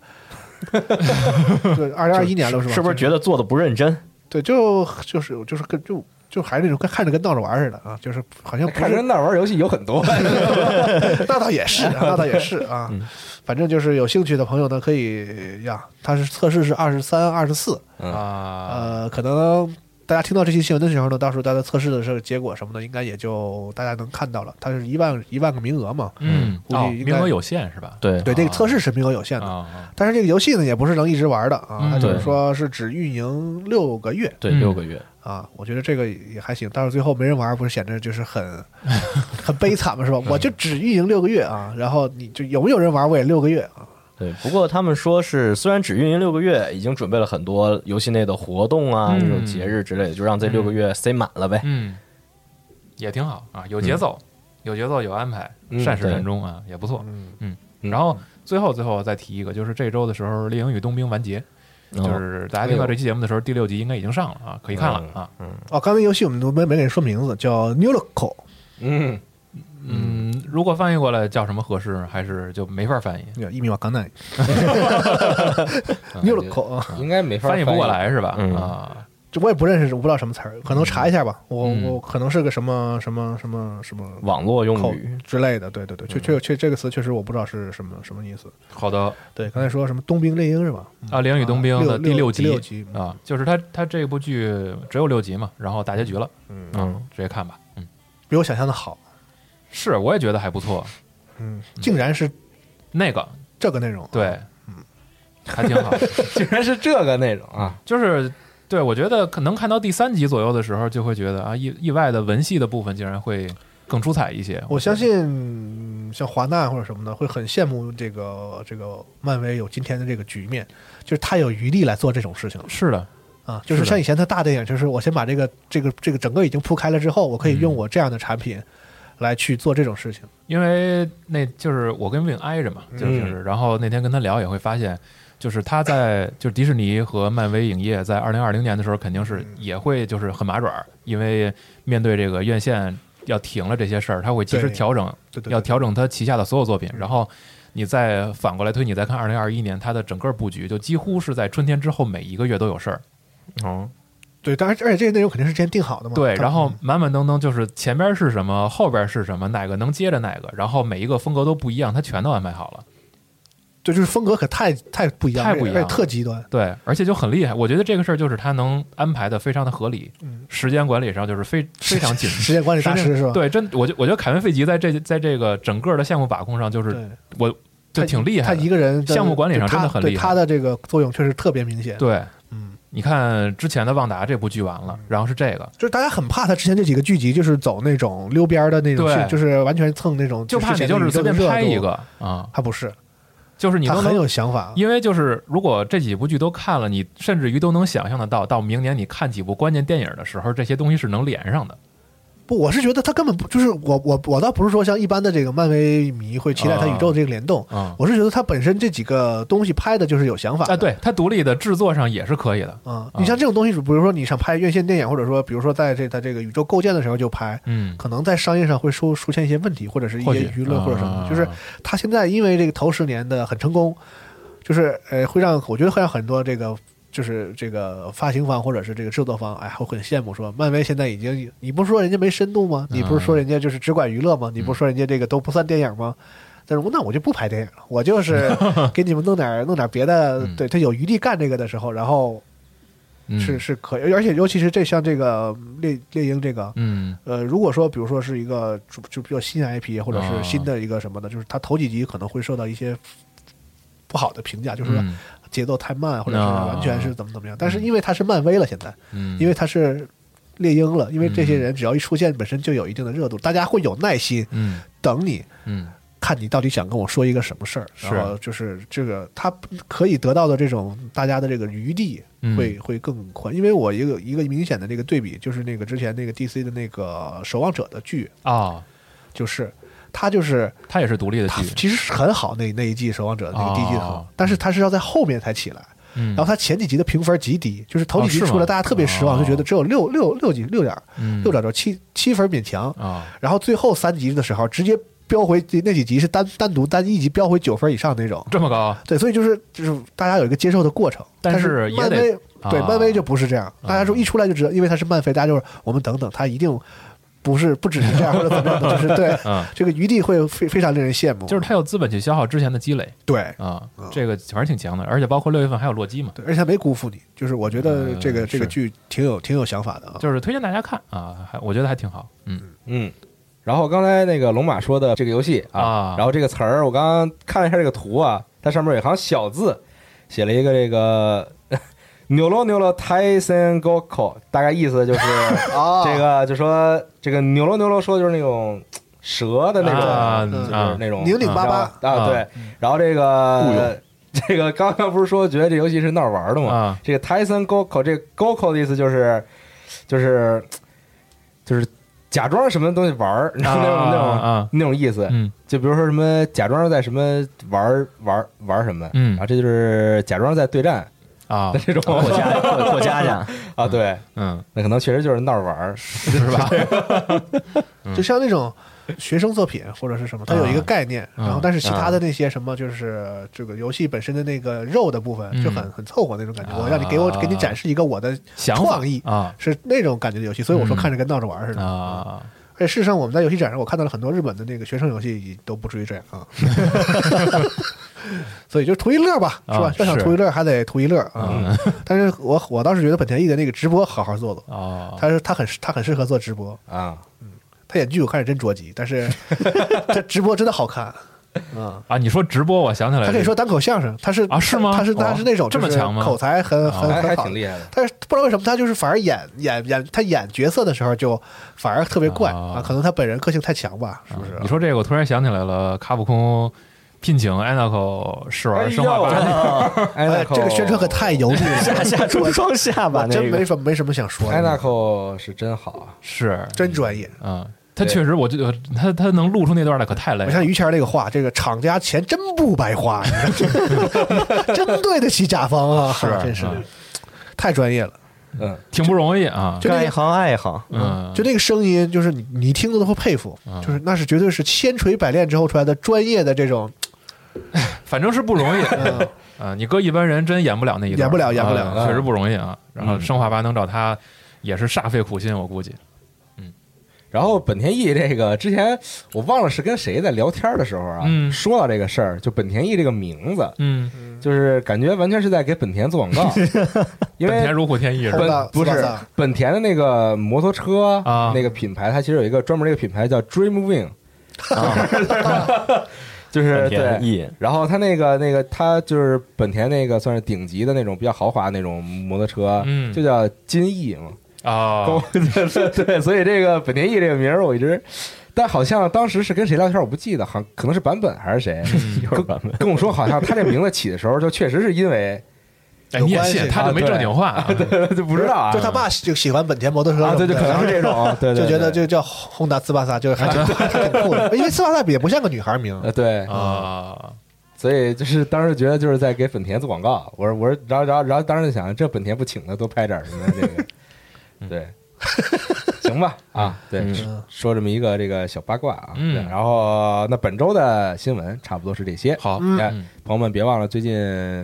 对，二零二一年了是吧？是不是觉得做的不认真？对，就就是就是跟就就还是那种跟看着跟闹着玩似的啊，就是好像不是看人那玩游戏有很多，那倒也是，那倒也是啊。嗯反正就是有兴趣的朋友呢，可以呀，它是测试是二十三、二十四，嗯。啊，呃，可能大家听到这期新闻的时候呢，到时候大家测试的这个结果什么的，应该也就大家能看到了。它是一万一万个名额嘛，嗯，哦，估计应该名额有限是吧？对对，这个测试是名额有限的。啊，但是这个游戏呢，也不是能一直玩的啊，嗯它就是说是只运营六个月对，嗯六个月，啊。我觉得这个也还行，但是最后没人玩，不是显得就是很 很悲惨嘛，是吧？我就只运营六个月啊，然后你就有没有人玩，我也六个月啊。对，不过他们说是虽然只运营六个月，已经准备了很多游戏内的活动啊，嗯这种节日之类的，就让这六个月塞满了呗。嗯，也挺好啊，有节奏，有节奏，有安排，嗯善始善终啊，也不错。嗯，嗯然后最后最后再提一个，就是这周的时候，《猎鹰与冬兵》完结，哦就是大家听到这期节目的时候，第六集应该已经上了啊，可以看了啊。嗯哦，刚才游戏我们都没没给人说名字，叫 n u l c o 嗯，嗯，如果翻译过来叫什么合适，还是就没法翻译，一米瓦冈奈。嗯 n u l c o 啊，应该没法翻译。不过，来是吧？嗯。啊，这我也不认识，我不知道什么词儿，可能查一下吧。我嗯。我可能是个什么什么什么什么网络用语，之类的，对对对，确确确这个词确实我不知道是什么什么意思。好的。对，刚才说什么冬兵猎鹰是吧？啊，《猎鹰与冬兵》的第六集。六集。啊，就是它它这部剧只有六集嘛，然后大结局了，嗯，嗯，直接看吧。嗯，比我想象的好，是，我也觉得还不错。嗯，竟然是那个。这个内容，对，嗯，还挺好。竟然是这个内容啊！就是对我觉得可能看到第三集左右的时候，就会觉得啊，意意外的文戏的部分竟然会更出彩一些。我相信嗯像华纳或者什么的会很羡慕这个这个漫威有今天的这个局面，就是他有余力来做这种事情是的，啊，就是像以前的大电影，就是我先把这个这个这个整个已经铺开了之后，我可以用嗯。我这样的产品来去做这种事情。因为那就是我跟 Win 挨着嘛，就是、然后那天跟他聊也会发现。就是他在 就是迪士尼和漫威影业在二零二零年的时候，肯定是也会就是很麻爪儿，因为面对这个院线要停了这些事儿，他会及时调整，对对对要调整他旗下的所有作品。然后你再反过来推，你再看二零二一年，它的整个布局就几乎是在春天之后每一个月都有事儿。哦，对，当然，而且这些内容肯定是之前定好的嘛。对，然后满满登登就是前边是什么，后边是什么，哪个能接着哪个，然后每一个风格都不一样，他全都安排好了。对，就是风格可太太不一样，太不一样特极端。对，而且就很厉害。我觉得这个事儿就是他能安排的非常的合理，嗯时间管理上就是非非常紧。时间管理大师是吧？对，真我觉我觉得凯文费吉在这在这个整个的项目把控上，就是，我就他挺厉害的。他一个人项目管理上真的很厉害对他的这个作用确实特别明显。对，嗯，你看之前的旺达这部剧完了，然后是这个，就是大家很怕他之前这几个剧集就是走那种溜边儿的那种对，就是完全蹭那种，就怕你就是随便拍一，个啊，他不是，就是你他很都能有想法。因为就是，如果这几部剧都看了，你甚至于都能想象得到，到明年你看几部关键电影的时候，这些东西是能连上的。不，我是觉得他根本不就是我我我倒不是说像一般的这个漫威迷会期待他宇宙这个联动，嗯，我是觉得他本身这几个东西拍的就是有想法的啊，对，他独立的制作上也是可以的。啊，你像这种东西，比如说你想拍院线电影，或者说比如说在这他这个宇宙构建的时候就拍，嗯，可能在商业上会出出现一些问题，或者是一些舆论或者什么啊，就是他现在因为这个头十年的很成功，就是呃会让我觉得会让很多这个就是这个发行方或者是这个制作方，哎，我很羡慕说漫威现在已经，你不是说人家没深度吗？你不是说人家就是只管娱乐吗？你不是说人家这个都不算电影吗？但是那我就不拍电影了，我就是 给你们弄点弄点别的，嗯对他有余力干这个的时候，然后嗯是是可以，而且尤其是这像这个猎猎鹰这个，嗯呃，如果说比如说是一个就就比较新 IP 或者啊是新的一个什么的，就是他头几集可能会受到一些不好的评价，就是说嗯节奏太慢，或者是啊。完全是怎么怎么样。但是因为它是漫威了，现在嗯，因为它是猎鹰了，因为这些人只要一出现，本身就有一定的热度，大家会有耐心嗯。等你。嗯。看你到底想跟我说一个什么事儿，是。然后就是这个他可以得到的这种大家的这个余地嗯。会、会更宽，因为我一个一个明显的这个对比就是那个之前那个 DC 的那个守望者的剧，啊，就是他就是他也是独立的他剧，其实很好那那一季守望者的那个第一季很好，哦。但是他是要在后面才起来，嗯，然后他前几集的评分极低，就是头几集出来大家特别失望，哦。就觉得只有六六六几六点嗯。六点多七七分勉强，啊，然后最后三集的时候直接飙回那几集是单单独单一集飙回九分以上那种。这么高，对，所以就是就是大家有一个接受的过程，但但是漫威对啊。漫威就不是这样，大家说一出来就知道，因为它是漫威，大家就是我们等等，它一定不是不只是这样或者怎么样的，就是对嗯，这个余地会非非常令人羡慕，就是他有资本去消耗之前的积累。对。啊，这个反正挺强的，而且包括六月份还有洛基嘛，对，而且他没辜负你，就是我觉得这个嗯这个剧挺有挺有想法的啊，就是推荐大家看啊，还我觉得还挺好，嗯。嗯。然后刚才那个龙马说的这个游戏啊，啊。然后这个词儿我刚刚看了一下这个图啊，它上面有一行小字，写了一个这个牛罗牛罗泰森 Goko，大概意思就是啊 这个就说这个扭罗扭罗说就是那种蛇的那种，啊就是啊那种拧拧巴巴。啊，啊。对。然后这个这个刚刚不是说觉得这游戏是闹着玩的吗？啊。这个 Tyson Goko 这个 Goko 的意思就是就是就是假装什么东西玩儿，然后 那种、那种、啊那种意思。嗯。就比如说什么假装在什么玩玩玩什么，嗯。然后这就是假装在对战啊。的，这种。过家过过家家，啊，对，嗯，那可能确实就是闹着玩儿，是吧？就像那种学生作品或者是什么，它有一个概念，啊。然后但是其他的那些什么，就是这个游戏本身的那个肉的部分嗯就很很凑合那种感觉。啊我让你给我给你展示一个我的创意啊。是那种感觉的游戏，所以我说嗯。看着跟闹着玩儿似的。啊，而且事实上，我们在游戏展上，我看到了很多日本的那个学生游戏都不至于这样啊。所以就图一乐吧，是吧啊？要想图一乐，还得图一乐啊。嗯 但是我我倒是觉得本田翼的那个直播好好做做，啊，他是他很他很适合做直播。啊，他演剧我看着真着急，但是 这直播真的好看啊。啊，你说直播，我想起来了，他可以说单口相声，他是啊是吗他是他是那种这么强吗口才很很很好挺。厉害的。但是不知道为什么他就是反而演演演他演角色的时候就反而特别怪啊啊，可能他本人个性太强吧，是不是啊？你说这个，我突然想起来了，卡普空聘请 Anaco 试玩生化八，哎哎，这个宣传可太油腻了，下 下出双下吧，我真那个没什么没什么想说的，Anaco 是真好啊，是，真专业。嗯，他确实，我觉得他他能录出那段来可太累了我像。于谦那个话，这个厂家钱真不白花，真对得起甲方啊，是真是嗯太专业了。嗯，挺不容易啊。就那个干一行爱一行，嗯，就那个声音，就是你你听着都会佩服，嗯就是那是绝对是千锤百炼之后出来的专业的这种，反正是不容易嗯啊。你搁一般人真演不了那一段，演不了演不了啊确实不容易啊。然后嗯生化八能找他，也是煞费苦心，我估计。然后本田翼这个之前我忘了是跟谁在聊天的时候啊，嗯。说到这个事儿，就本田翼这个名字，嗯，就是感觉完全是在给本田做广告，因为本田如虎添翼是吧？不是本田的那个摩托车啊。那个品牌，它其实有一个专门的一个品牌叫 Dreamwing，就是本田对。翼然后它那个那个它就是本田那个算是顶级的那种比较豪华那种摩托车，嗯。就叫金翼嘛。啊，对 对对，所以这个本田翼这个名儿我一直，但好像当时是跟谁聊天我不记得，好像可能是版本还是谁，一会儿版本跟我说好像他这名字起的时候就确实是因为哎，你也有关系信，他就没正经话啊。就不知道啊，就他爸就喜欢本田摩托车啊，对，就什么的可能是这种，对对，就觉得就叫轰达斯巴萨，就是还挺还挺酷的，因为斯巴萨也不像个女孩名，呃对，啊，所以就是当时觉得就是在给本田做广告，我说我说，然后然后然后当时就想，这本田不请他多拍点什么这个，对，行吧啊，对，嗯。说这么一个这个小八卦啊，嗯。对然后那本周的新闻差不多是这些，好，哎嗯。朋友们别忘了最近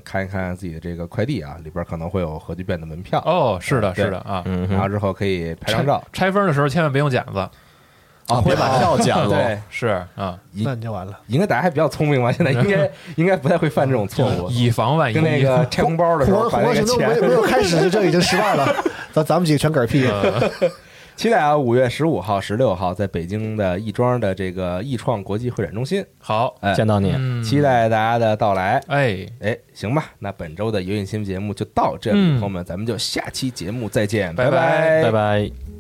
看一看自己的这个快递啊，里边可能会有核聚变的门票，哦，是的，对。是的啊。嗯，然后之后可以拍张照，拆分的时候千万别用剪子，啊，别把票捡了，对，是啊，一那你就完了。应该大家还比较聪明吧？现在应该 应该不太会犯这种错误，以防万一。跟那个拆红包的时候火把那个钱没有开始就已经失败了，咱咱们几个全嗝屁。呃期待啊，五月十五号、十六号在北京的亦庄的这个亦创国际会展中心，好，哎，见到你，嗯期。待大家的到来。哎，哎，行吧，那本周的有影新闻节目就到这里，嗯朋友们，咱们就下期节目再见，拜拜拜拜拜。